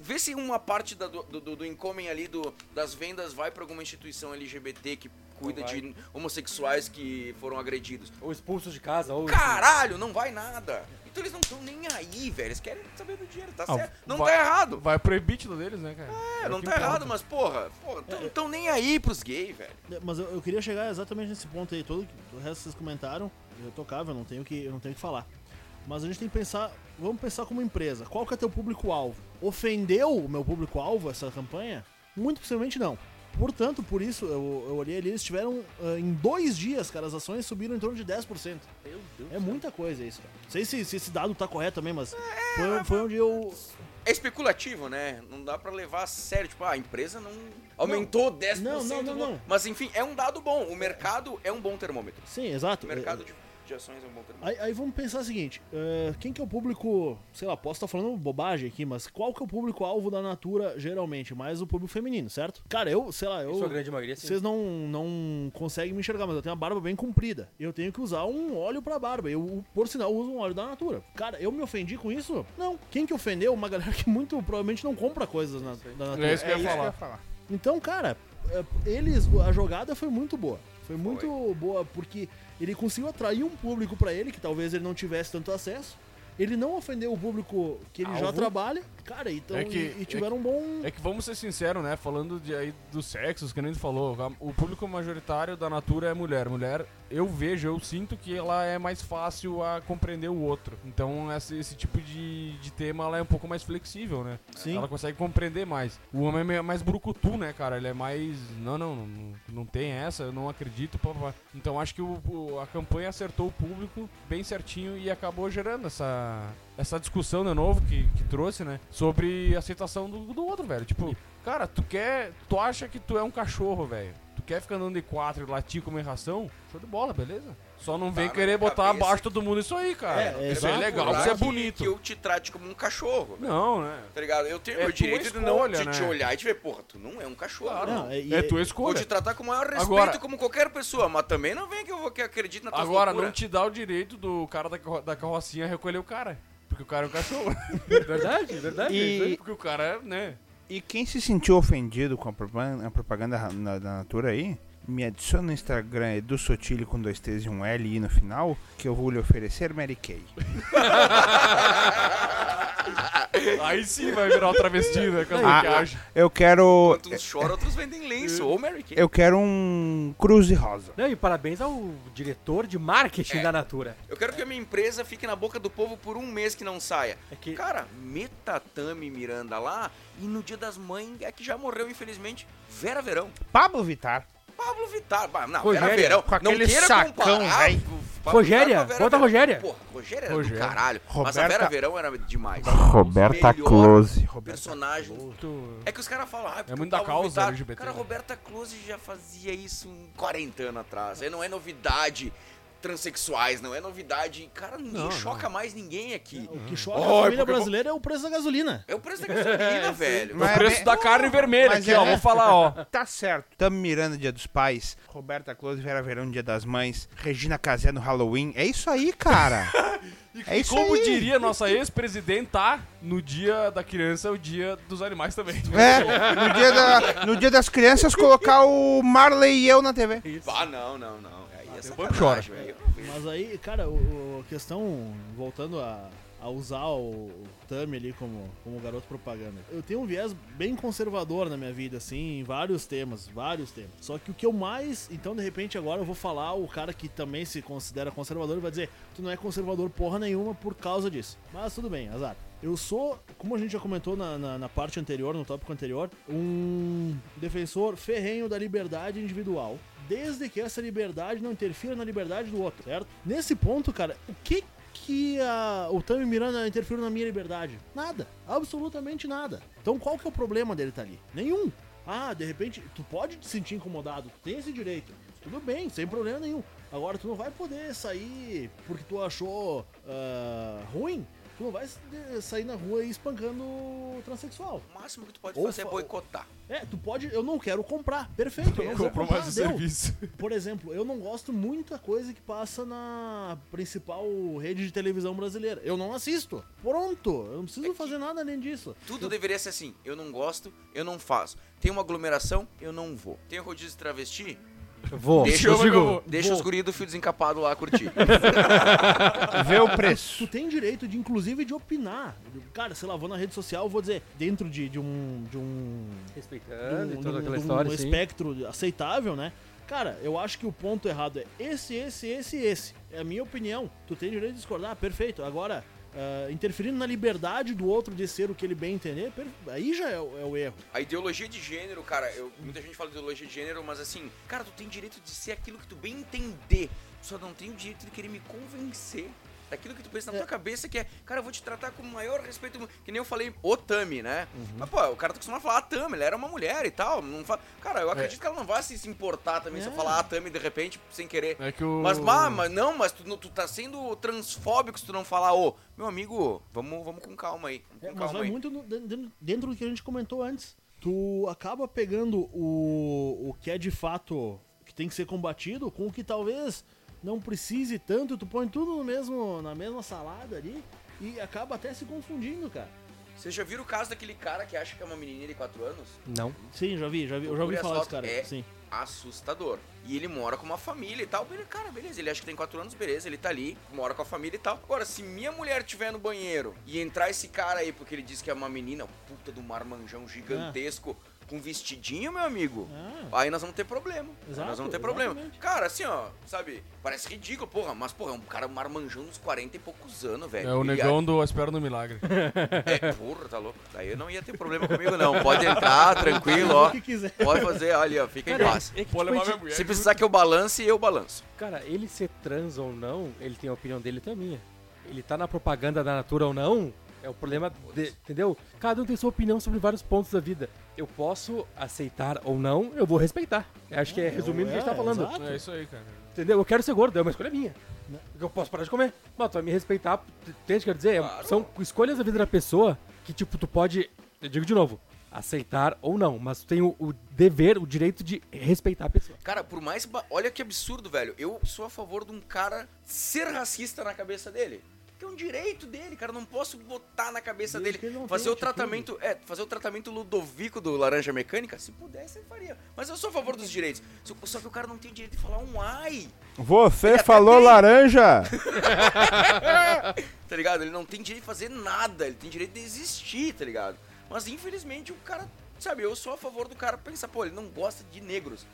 Vê se uma parte da- do, do, do incoming ali do, das vendas vai pra alguma instituição LGBT que cuida de homossexuais que foram agredidos. Ou expulsos de casa, ou. Caralho, não vai nada. Então eles não estão nem aí, velho. Eles querem saber do dinheiro, tá Ah, certo. Não vai- tá errado. Vai pro EBITDA deles, né, cara? É, não o que tá importa. errado, mas porra, porra, não tão nem aí pros gays, velho. É, Mas eu, eu queria chegar exatamente nesse ponto aí. Todo o resto vocês comentaram, eu não tenho que, eu não tenho que falar. Mas a gente tem que pensar, vamos pensar como empresa. Qual que é teu público-alvo? Ofendeu o meu público-alvo essa campanha? Muito possivelmente não. Portanto, por isso, eu, eu olhei ali, eles tiveram ah, em dois dias, cara, as ações subiram em torno de 10%. Meu Deus. É muita coisa isso, cara. Não sei se, se esse dado tá correto também, mas É, foi, foi onde eu. É especulativo, né? Não dá pra levar a sério. Tipo, ah, a empresa não aumentou 10%. Não, não, não, não. Mas enfim, é um dado bom. O mercado é um bom termômetro. Sim, exato. O mercado de, de ações é um bom termômetro. Aí, aí vamos pensar o seguinte, eh, quem que é o público, sei lá, posso estar falando bobagem aqui, mas qual que é o público-alvo da Natura geralmente? Mais o público feminino, certo? Cara, eu, sei lá, eu... Sua grande maioria, sim. Vocês não, não conseguem me enxergar, mas eu tenho a barba bem comprida. Eu tenho que usar um óleo pra barba. Eu, por sinal, uso um óleo da Natura. Cara, eu me ofendi com isso? Não. Quem que ofendeu? Uma galera que muito provavelmente não compra coisas na, da Natura. É isso que eu ia eu falar. falar. Então, cara, é, eles, a jogada foi muito boa. Foi muito boa porque ele conseguiu atrair um público pra ele que talvez ele não tivesse tanto acesso. Ele não ofendeu o público que ele já Alvo. trabalha, cara, então É que- e, e tiveram um bom. É que vamos ser sinceros, né? Falando de, aí dos sexos, que nem tu falou, o público majoritário da Natura é mulher. Mulher, eu vejo, eu sinto que ela é mais fácil a compreender o outro. Então, esse, esse tipo de, de tema ela é um pouco mais flexível, né? Sim. Ela consegue compreender mais. O homem é mais brucutu, né, cara? Ele é mais. Não, não, não, não tem essa, eu não acredito. Pá, pá. Então, acho que o- o- a campanha acertou o público bem certinho e acabou gerando essa. Essa discussão de novo que, que trouxe, né? Sobre aceitação do, do outro, velho. Tipo, cara, tu quer. Tu acha que tu é um cachorro, velho. Quer ficar andando de quatro e latir como ração? Show de bola, beleza? Só não vem Tá querer botar cabeça. abaixo todo mundo isso aí, cara. É, isso é legal, isso é que- bonito. Que eu te trate como um cachorro. Não, né? Tá ligado? Eu tenho É meu direito de não de né? te olhar e te ver, porra, tu não é um cachorro. Claro. não. Não, e- É tua Vou escolha. te tratar com o maior respeito Agora- como qualquer pessoa, mas também não vem que eu vou que acredite na tua Agora, loucura. não te dá o direito do cara da, da carrocinha recolher o cara. Porque o cara é um cachorro. Verdade, verdade. E- é. Porque o cara, né? E quem se sentiu ofendido com a propaganda, a propaganda na- da Natura aí, me adiciona no Instagram Edu Sotile com dois T's e um L I no final, que eu vou lhe oferecer Mary Kay. Aí sim vai virar o travesti, né? Com as Ah. Eu quero. Enquanto uns choram, outros vendem lenço. Ou Mary Kay. Eu quero um Cruze Rosa. Não, e parabéns ao diretor de marketing É. da Natura. Eu quero que a minha empresa fique na boca do povo por um mês que não saia. É que- Cara, meta Tami Miranda lá e no dia das mães é que já morreu, infelizmente, Vera Verão. Pablo Vittar. Pablo Vittar. Não, Rogéria, Vera Verão. com não aquele queira sacão, comparar véi. Rogéria, Vera bota a. Rogéria. Porra, Rogéria era Rogéria. do caralho. Mas a Roberta- Vera Verão era demais. Roberta Melhor Close. Roberta Personagem. É que os caras falam, ah, porque muito da causa Vittar- LGBT, Cara, né? Roberta Close já fazia isso em 40 anos atrás. Aí não é novidade transexuais, não é novidade. Cara, ninguém Não, choca mais ninguém aqui. O que choca Ai, a família brasileira é o preço da gasolina. É o preço da gasolina, velho. Mas o é preço bem- da carne vermelha Mas aqui, é- ó. Vou falar, ó. Tá certo. Tamo mirando Dia dos Pais. Roberta Close, Vera Verão, Dia das Mães. Regina Casé no Halloween. É isso aí, cara. É E isso como aí. diria nossa ex-presidenta, no dia da criança é o dia dos animais também. É, no dia, da- no dia das crianças, colocar o Marley e eu na TV. Ah, não, não, não. É velho. Mas aí, cara, o, o- a questão, voltando a, a usar o, o Tami ali como, como garoto propaganda. Eu tenho um viés bem conservador na minha vida, assim, em vários temas, vários temas. Só que o que eu mais. Então, de repente, agora eu vou falar o cara que também se considera conservador e vai dizer: tu não é conservador porra nenhuma por causa disso. Mas tudo bem, azar. Eu sou, como a gente já comentou na, na, na parte anterior, no tópico anterior, um defensor ferrenho da liberdade individual. Desde que essa liberdade não interfira na liberdade do outro, certo? Nesse ponto, cara, o que que a, o Tami Miranda interferiu na minha liberdade? Nada. Absolutamente nada. Então qual que é o problema dele estar ali? Nenhum. Ah, de repente, tu pode te sentir incomodado, tu tem esse direito. Tudo bem, sem problema nenhum. Agora, tu não vai poder sair porque tu achou ah, ruim. Tu não vai sair na rua e espancando o transexual. O máximo que tu pode Ou fazer é boicotar. É, tu pode. Eu não quero comprar. Perfeito, eu não vou Comprou comprar. mais um deu. serviço. Por exemplo, eu não gosto muita coisa que passa na principal rede de televisão brasileira. Eu não assisto. Pronto. Eu não preciso fazer nada além disso. Tudo deveria ser assim. Eu não gosto, eu não faço. Tem uma aglomeração, eu não vou. Tem rodízio de travesti, Vou. Deixa, eu eu digo, vou. deixa os guri do fio desencapado lá curtir. Vê o Tu preço. tem direito, de, inclusive, de opinar. Cara, sei lá, vou na rede social, vou dizer, dentro de, de um. De um Respeitando de e um, toda de um- aquela de um história, sim. espectro aceitável, né? Cara, eu acho que o ponto errado é esse, esse, esse e esse. É a minha opinião. Tu tem direito de discordar, perfeito. Agora, ah, interferindo na liberdade do outro de ser o que ele bem entender, aí já é, o- é o erro. A ideologia de gênero, cara, eu- muita gente fala de ideologia de gênero, mas assim, cara, tu tem direito de ser aquilo que tu bem entender. Só não tem o direito de querer me convencer daquilo que tu pensa na É. tua cabeça, que é, cara, eu vou te tratar com o maior respeito. Que nem eu falei, o Tami, né? Mas, pô, o cara tá acostumado a falar a Tami, ela era uma mulher e tal. Não fa... Cara, eu acredito que ela não vai se, se importar também se eu É. falar a Tami de repente, sem querer. É que o... Mas, mas, mas não, mas tu, tu tá sendo transfóbico se tu não falar, ô, meu amigo, vamos, vamos com calma aí. vamos É, com mas calma vai aí. muito no- dentro, dentro do que a gente comentou antes. Tu acaba pegando o, o que é de fato que tem que ser combatido com o que talvez não precise tanto, tu põe tudo no mesmo, na mesma salada ali e acaba até se confundindo, cara. Vocês já viram o caso daquele cara que acha que é uma menininha de 4 anos? Não. Sim, já vi, já vi, eu já ouvi falar desse cara. É Sim. assustador. E ele mora com uma família e tal. Beleza, cara, beleza. Ele acha que tem 4 anos, beleza. Ele tá ali, mora com a família e tal. Agora, se minha mulher estiver no banheiro e entrar esse cara aí porque ele diz que é uma menina, puta do marmanjão gigantesco, com vestidinho, meu amigo. Ah, Aí nós vamos ter problema. Exato, nós vamos ter problema. exatamente. Cara, assim, ó, sabe? Parece ridículo, porra. Mas, porra, é um cara marmanjão uns 40 e poucos anos, velho. É o negão do Espera no Milagre. É, porra, tá louco. Daí eu não ia ter problema comigo, não. Pode entrar, tranquilo, ó. que. Pode fazer, olha, ó, fica em Cara, paz. é que, Pode tipo, gente-. Se precisar que eu balance, eu balanço. Cara, ele ser trans ou não, ele tem a opinião dele, tem a minha. Ele tá na propaganda da Natura ou não, é o problema, de, entendeu? Cada um tem sua opinião sobre vários pontos da vida. Eu posso aceitar ou não, eu vou respeitar. Eu acho que é resumindo o que a gente tá é, falando. exato. É isso aí, cara. Entendeu? Eu quero ser gordo, é uma escolha minha. Eu posso parar de comer. Mas tu vai me respeitar. Entende? Quer dizer, é- Claro. são escolhas da vida da pessoa que, tipo, tu pode. Eu digo de novo, aceitar ou não. Mas tu tem o, o dever, o direito de respeitar a pessoa. Cara, por mais. ba- Olha que absurdo, velho. Eu sou a favor de um cara ser racista na cabeça dele. Que é um direito dele, cara. Eu não posso botar na cabeça dele. Fazer o tratamento. É, fazer o tratamento ludovico do laranja mecânica, se pudesse, ele faria. Mas eu sou a favor dos direitos. Só, que o cara não tem direito de falar um ai. Você falou tem. laranja! Tá ligado? Ele não tem direito de fazer nada, ele tem direito de existir, tá ligado? Mas infelizmente o cara, sabe, eu sou a favor do cara pensar, pô, ele não gosta de negros.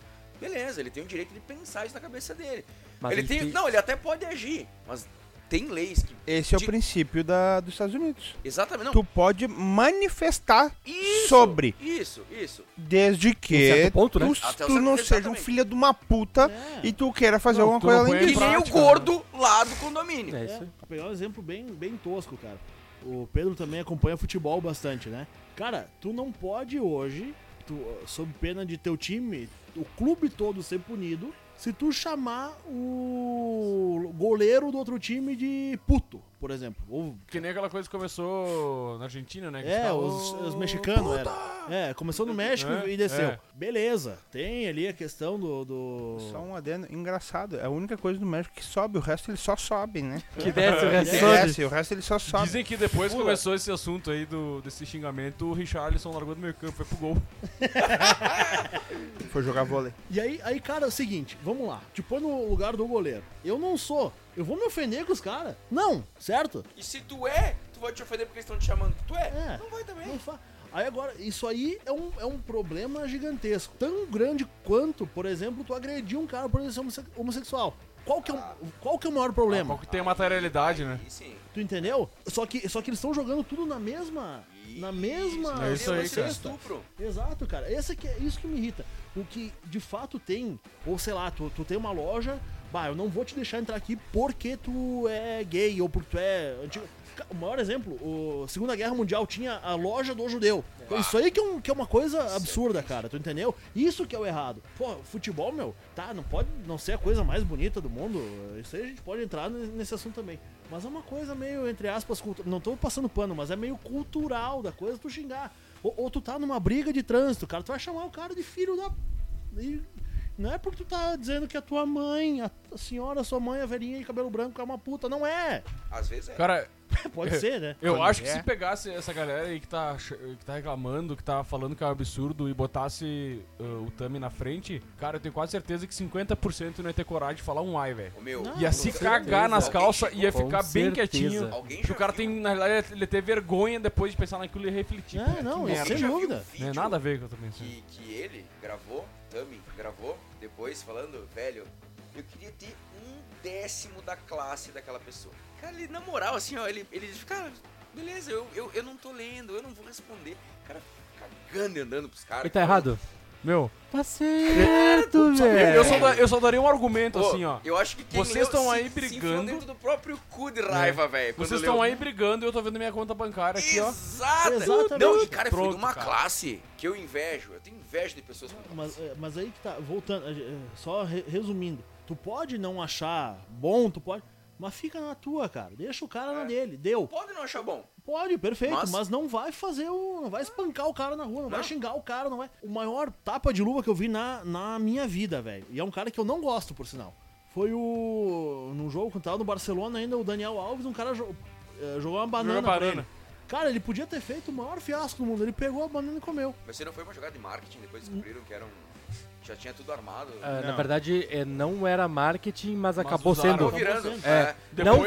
Beleza, ele tem o direito de pensar isso na cabeça dele. Mas ele ele tem, tem- não, ele até pode agir, mas tem leis que Esse é o princípio da, dos Estados Unidos. Exatamente, não. Tu pode manifestar Isso, sobre. Isso, isso. desde que ponto, né? tu, tu não seja um filho de uma puta É. e tu queira fazer Não, alguma coisa além Que disso. nem o prática, gordo lá do condomínio. É isso. Vou pegar um exemplo bem, bem tosco, cara. O Pedro também acompanha futebol bastante, né? Cara, tu não pode hoje, tu, sob pena de teu time, o clube todo ser punido, se tu chamar o goleiro do outro time de puto, por exemplo. Ou, Que nem aquela coisa que começou na Argentina, né? que é, os, "Ô, os mexicanos puta!" era. É, começou no México É, e desceu. é. Beleza, tem ali a questão do. do... Só um adendo engraçado. É a única coisa do México que sobe, o resto ele só sobe, né? Que desce o resto sobe. desce, o resto ele só sobe. Dizem que depois Pula. começou esse assunto aí do, desse xingamento, o Richarlison largou do meio campo, foi pro gol. Foi jogar vôlei. E aí, aí, cara, é o seguinte, vamos lá. Te põe no lugar do goleiro. Eu não sou. Eu vou me ofender com os caras? Não, certo? E se tu é, tu vai te ofender porque eles estão te chamando que tu é? É. Não vai também. Não fa... Aí agora, isso aí é um, é um problema gigantesco. Tão grande quanto, por exemplo, tu agredir um cara por ele ser homosse- homossexual. Qual que, é o, qual que é o maior problema? Qual que tem a materialidade, né? Tu entendeu? Só que, só que eles estão jogando tudo na mesma. Na mesma. É isso aí, cara. estupro. Exato, cara. Esse que é isso que me irrita. O que de fato tem, ou sei lá, tu, tu tem uma loja, bah, eu não vou te deixar entrar aqui porque tu é gay ou porque tu é antigo. O maior exemplo, o Segunda Guerra Mundial tinha a loja do judeu. Isso aí que é, um- que é uma coisa absurda, cara, tu entendeu? Isso que é o errado. Pô, futebol, meu, tá, não pode não ser a coisa mais bonita do mundo. Isso aí a gente pode entrar ne- nesse assunto também. Mas é uma coisa meio, entre aspas, cultu- não tô passando pano, mas é meio cultural da coisa tu xingar. Ou, ou tu tá numa briga de trânsito, cara, tu vai chamar o cara de filho da. E não é porque tu tá dizendo que a tua mãe, a, a senhora, sua mãe, a velhinha de cabelo branco é uma puta. Não é! Às vezes é. Cara, Pode ser, né? eu Quando acho que é. se pegasse essa galera aí que tá, que tá reclamando, que tá falando que é um absurdo e botasse uh, o Tami na frente, cara, eu tenho quase certeza que 50% não ia ter coragem de falar um ai, velho. O meu. Não, Ia se certeza. cagar nas calças e ia ficar bem certeza. quietinho. Alguém Porque já o cara viu- tem, na realidade, ele ter vergonha depois de pensar naquilo e refletir. É, não, que isso merda. sem dúvida. um Não é nada a ver com o que eu tô pensando. que, que ele gravou, Tami gravou, depois falando, velho, eu queria ter um décimo da classe daquela pessoa. Cara, ele, na moral, assim, ó, ele, ele diz, cara, beleza, eu, eu, eu não tô lendo, eu não vou responder. O cara cagando e andando pros caras. E tá errado? Meu, Tá certo, eu, velho. eu só, da- eu só daria um argumento Pô, assim, ó. Eu acho que quem Vocês leu estão se- aí se enfiou brigando. dentro do próprio cu de raiva, velho. quando Vocês leu. estão aí brigando e eu tô vendo minha conta bancária aqui, ó. Exato! Exatamente. Não, e cara, foi de Pronto, uma cara. classe que eu invejo. Eu tenho inveja de pessoas com Mas, é, mas aí que tá, voltando, é, só re- resumindo. Tu pode não achar bom, tu pode. Mas fica na tua, cara. Deixa o cara na É. dele. Deu. Pode não achar bom. Pode, perfeito, Mas- mas, não vai fazer o. Não vai espancar o cara na rua, não, vai Não. xingar o cara, não vai. O maior tapa de luva que eu vi na, na minha vida, velho. E é um cara que eu não gosto, por sinal. Foi o. Num jogo que tava no Barcelona ainda, o Daniel Alves, um cara jo- eh, jogou uma banana, Jogou banana. Cara, ele podia ter feito o maior fiasco do mundo. Ele pegou a banana e comeu. Mas você não foi uma jogada de marketing, depois descobriram que era um. Já tinha tudo armado. Ah, na Não. verdade, é, não era marketing, mas, acabou usaram. Acabou sendo. virando. É.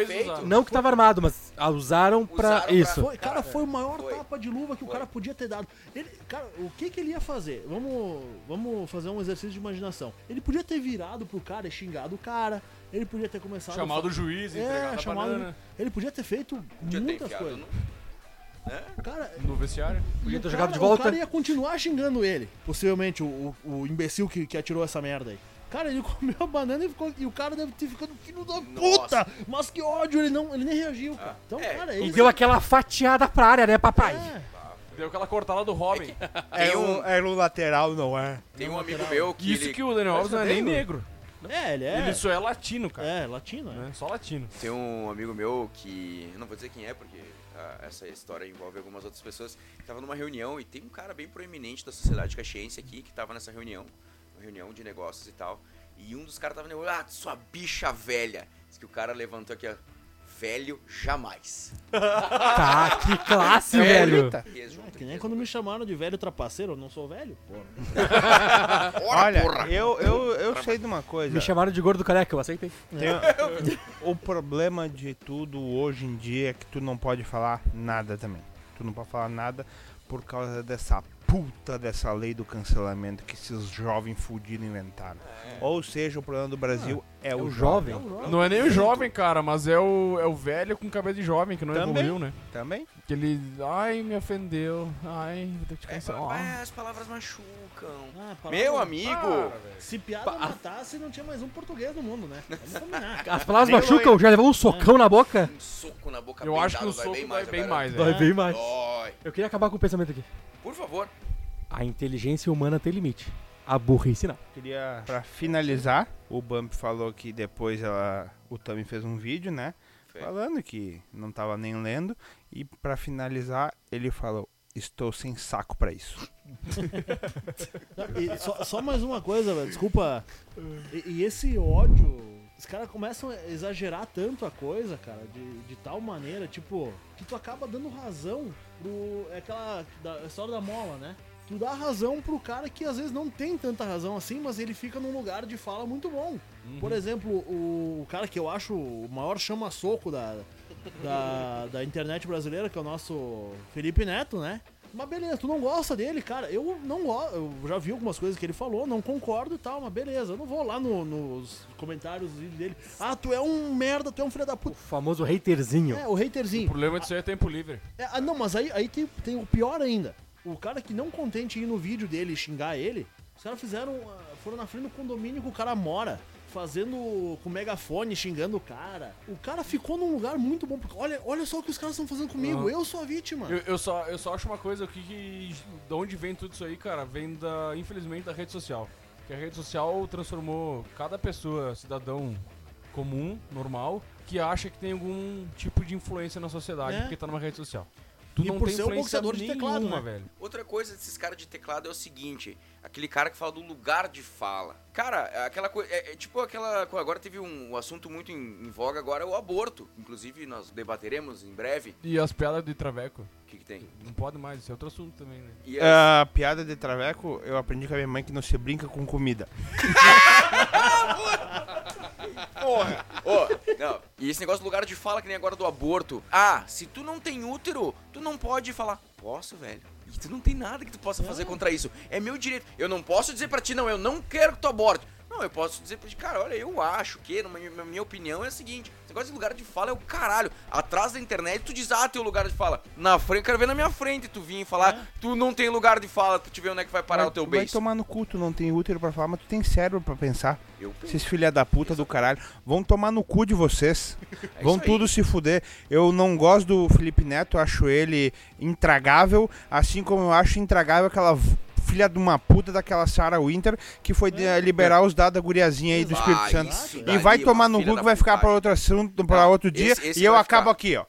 Feito. usaram. Não que tava armado, mas usaram pra- isso. Foi, cara, foi o maior Foi. tapa de luva que o Foi. cara podia ter dado. Ele, cara, o que que ele ia fazer? Vamos, vamos fazer um exercício de imaginação. Ele podia ter virado pro cara e xingado o cara. Ele podia ter começado Chamado a o juiz, É, entregado a chamado- banana Ele podia ter feito Podia muitas coisas. no- Né? Cara, no vestiário. Podia ter o jogado cara- de volta. O cara ia continuar xingando ele. Possivelmente o, o, o imbecil que, que atirou essa merda aí. Cara, ele comeu a banana e, ficou, e o cara deve ter ficado filho da puta! Mas que ódio! Ele, não, ele nem reagiu, cara. Então, é. cara, é E deu aquela fatiada pra área, né, papai? É. Deu aquela cortada do Robin. É um, o, era o lateral, não é? tem um Não, amigo meu que. Isso ele- que o Daniel Alves não é nem negro. É, ele é. Ele só é latino, cara. É, latino, é. Né? Só latino. Tem um amigo meu que. Eu não vou dizer quem é, porque essa história envolve algumas outras pessoas. Que tava numa reunião e tem um cara bem proeminente da sociedade caxiense aqui que tava nessa reunião. Uma reunião de negócios e tal. E um dos caras tava negociando, ah, sua bicha velha. Diz que o cara levantou aqui, ó. Velho jamais. Tá, que classe, velho. Eita. Eles É que nem quando me chamaram de velho trapaceiro, eu não sou velho, pô. Ora, Olha, porra. eu, eu, eu sei de uma coisa. Me chamaram de gordo careca, eu aceitei. Tem- o problema de tudo hoje em dia é que tu não pode falar nada também. Tu não pode falar nada por causa dessa puta dessa lei do cancelamento que esses jovens fudidos inventaram. Ou seja, o problema do Brasil é, É o o jovem. jovem. Não é nem o jovem, cara, mas é o, é o velho com cabelo de jovem que não Também. evoluiu, né? Também. Que ele, ai, me ofendeu, ai, vou ter que te É, cancelar. é, as palavras machucam. Ah, palavra- Meu amigo, Se piada matasse, não tinha mais um português no mundo, né? Vamos combinar. As palavras Nem machucam, já levou um socão na boca? um soco na boca Eu bem acho que o dói soco vai bem eu mais, garanto. é. Vai bem mais. Dói. Eu queria acabar com o pensamento aqui. Por favor. A inteligência humana tem limite. A burrice não. Queria, pra finalizar, o Bump falou que depois ela, o Tami fez um vídeo, né? Falando que não tava nem lendo. E pra finalizar, ele falou: Estou sem saco pra isso. Não, e só, só mais uma coisa, velho, desculpa. E, e esse ódio, os caras começam a exagerar tanto a coisa, cara, de, de tal maneira, tipo, que tu acaba dando razão pro. É aquela da, história da mola, né? Tu dá razão pro cara que às vezes não tem tanta razão assim, mas ele fica num lugar de fala muito bom. Por exemplo, o, o cara que eu acho o maior chama-soco da, da, da internet brasileira, que é o nosso Felipe Neto, né? Mas beleza, tu não gosta dele, cara. Eu não gosto. Eu já vi algumas coisas que ele falou, não concordo e tal, mas beleza. Eu não vou lá no- nos comentários dele. Ah, tu é um merda, tu é um filho da O puta. famoso haterzinho. É, o O haterzinho. problema disso aí é tempo livre. É, ah, não, mas aí, aí tem, tem o pior ainda. O cara que não contente em ir no vídeo dele e xingar ele, os caras fizeram. ah, Foram na frente do condomínio que o cara mora. Fazendo com megafone, xingando o cara. O cara ficou num lugar muito bom. Porque olha, olha só o que os caras estão fazendo comigo. Aham. Eu sou a vítima. Eu, eu só, eu só acho uma coisa aqui que. De onde vem tudo isso aí, cara? Vem da. Infelizmente da rede social. Que a rede social transformou cada pessoa, cidadão comum, normal, que acha que tem algum tipo de influência na sociedade É. porque tá numa rede social. Tu E não por tem ser um boxeador de teclado, nenhuma, né? velho. Outra coisa desses caras de teclado é o seguinte: aquele cara que fala do lugar de fala. Cara, aquela coisa. É, é tipo aquela. Agora teve um, um assunto muito em, em voga agora, é o aborto. Inclusive, nós debateremos em breve. E as piadas de traveco? O que, que tem? Não pode mais, isso é outro assunto também, né? E as- A piada de traveco, eu aprendi com a minha mãe que não se brinca com comida. Porra! Ô, não. E esse negócio do lugar de fala, que nem agora do aborto. Ah, se tu não tem útero, tu não pode falar. Posso, velho. E tu não tem nada que tu possa fazer contra isso. É meu direito. Eu não posso dizer pra ti, não, eu não quero que tu aborte. Não, eu posso dizer pra cara, olha, eu acho que, na minha, opinião, é o seguinte: esse negócio de lugar de fala é o caralho. Atrás da internet, tu diz, ah, tem lugar de fala. Na frente, eu quero ver na minha frente tu vir e falar, tu não tem lugar de fala, tu te ver onde é que vai parar vai, o teu vai beijo. tomar no cu, tu não tem útero pra falar, mas tu tem cérebro pra pensar. Eu Esses filha da puta do caralho. Vão tomar no cu de vocês. É Vão tudo se fuder. Eu não gosto do Felipe Neto, acho ele intragável, assim como eu acho intragável aquela filha de uma puta daquela Sarah Winter que foi de- liberar os dados da guriazinha aí do Espírito Santo. isso E vai é tomar no cu que vai ficar putagem. outro assunto, pra Não, outro dia. esse- esse e eu acabo ficar. aqui, ó.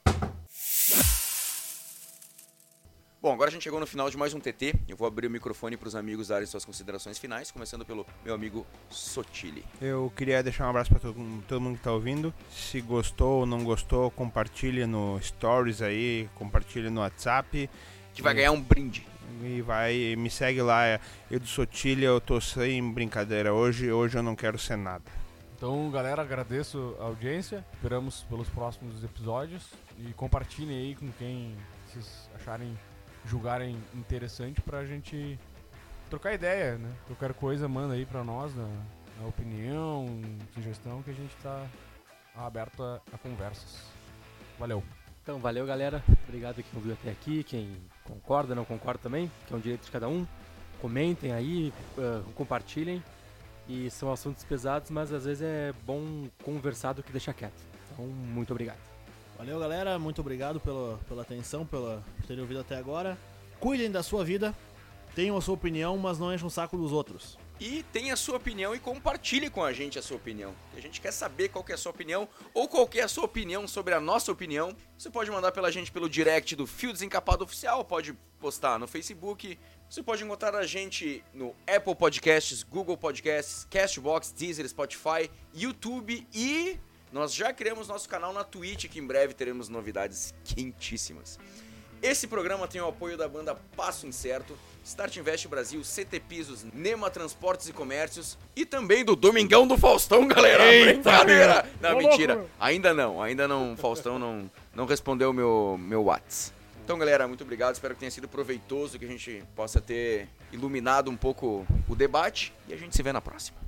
Bom, agora a gente chegou no final de mais um TT. Eu vou abrir o microfone para os amigos darem suas considerações finais, começando pelo meu amigo Sotile. Eu queria deixar um abraço pra todo, mundo- todo mundo que tá ouvindo. Se gostou ou não gostou, compartilhe no Stories aí, compartilhe no WhatsApp. Que vai ganhar um brinde. E vai, me segue lá, é Edu Sotilha, eu tô sem brincadeira hoje, hoje eu não quero ser nada. Então, galera, agradeço a audiência. Esperamos pelos próximos episódios. E compartilhem aí com quem vocês acharem, julgarem interessante pra gente trocar ideia, né? Qualquer coisa, manda aí pra nós, na, na opinião, sugestão, que a gente tá aberto a, a conversas. Valeu. Então, valeu, galera. Obrigado quem ouviu até aqui, quem concorda, não concorda também, que é um direito de cada um. Comentem aí, ah, compartilhem. E são assuntos pesados, mas às vezes é bom conversar do que deixar quieto. Então, muito obrigado. Valeu, galera. Muito obrigado pela, pela atenção, pela, por terem ouvido até agora. Cuidem da sua vida. Tenham a sua opinião, mas não enchem o saco dos outros. E tenha a sua opinião e compartilhe com a gente a sua opinião. A gente quer saber qual que é a sua opinião ou qual que é a sua opinião sobre a nossa opinião. Você pode mandar pela gente pelo direct do Fio Desencapado Oficial, pode postar no Facebook. Você pode encontrar a gente no Apple Podcasts, Google Podcasts, Castbox, Deezer, Spotify, YouTube e Nós já criamos nosso canal na Twitch, que em breve teremos novidades quentíssimas. Esse programa tem o apoio da banda Passo Incerto, Start Invest Brasil, CT Pisos, Nema Transportes e Comércios e também do Domingão do Faustão, galera. Brincadeira! Não, mentira. Ainda não, ainda não. Faustão não, não respondeu meu meu Whats. Então, galera, muito obrigado. Espero que tenha sido proveitoso, que a gente possa ter iluminado um pouco o debate e a gente se vê na próxima.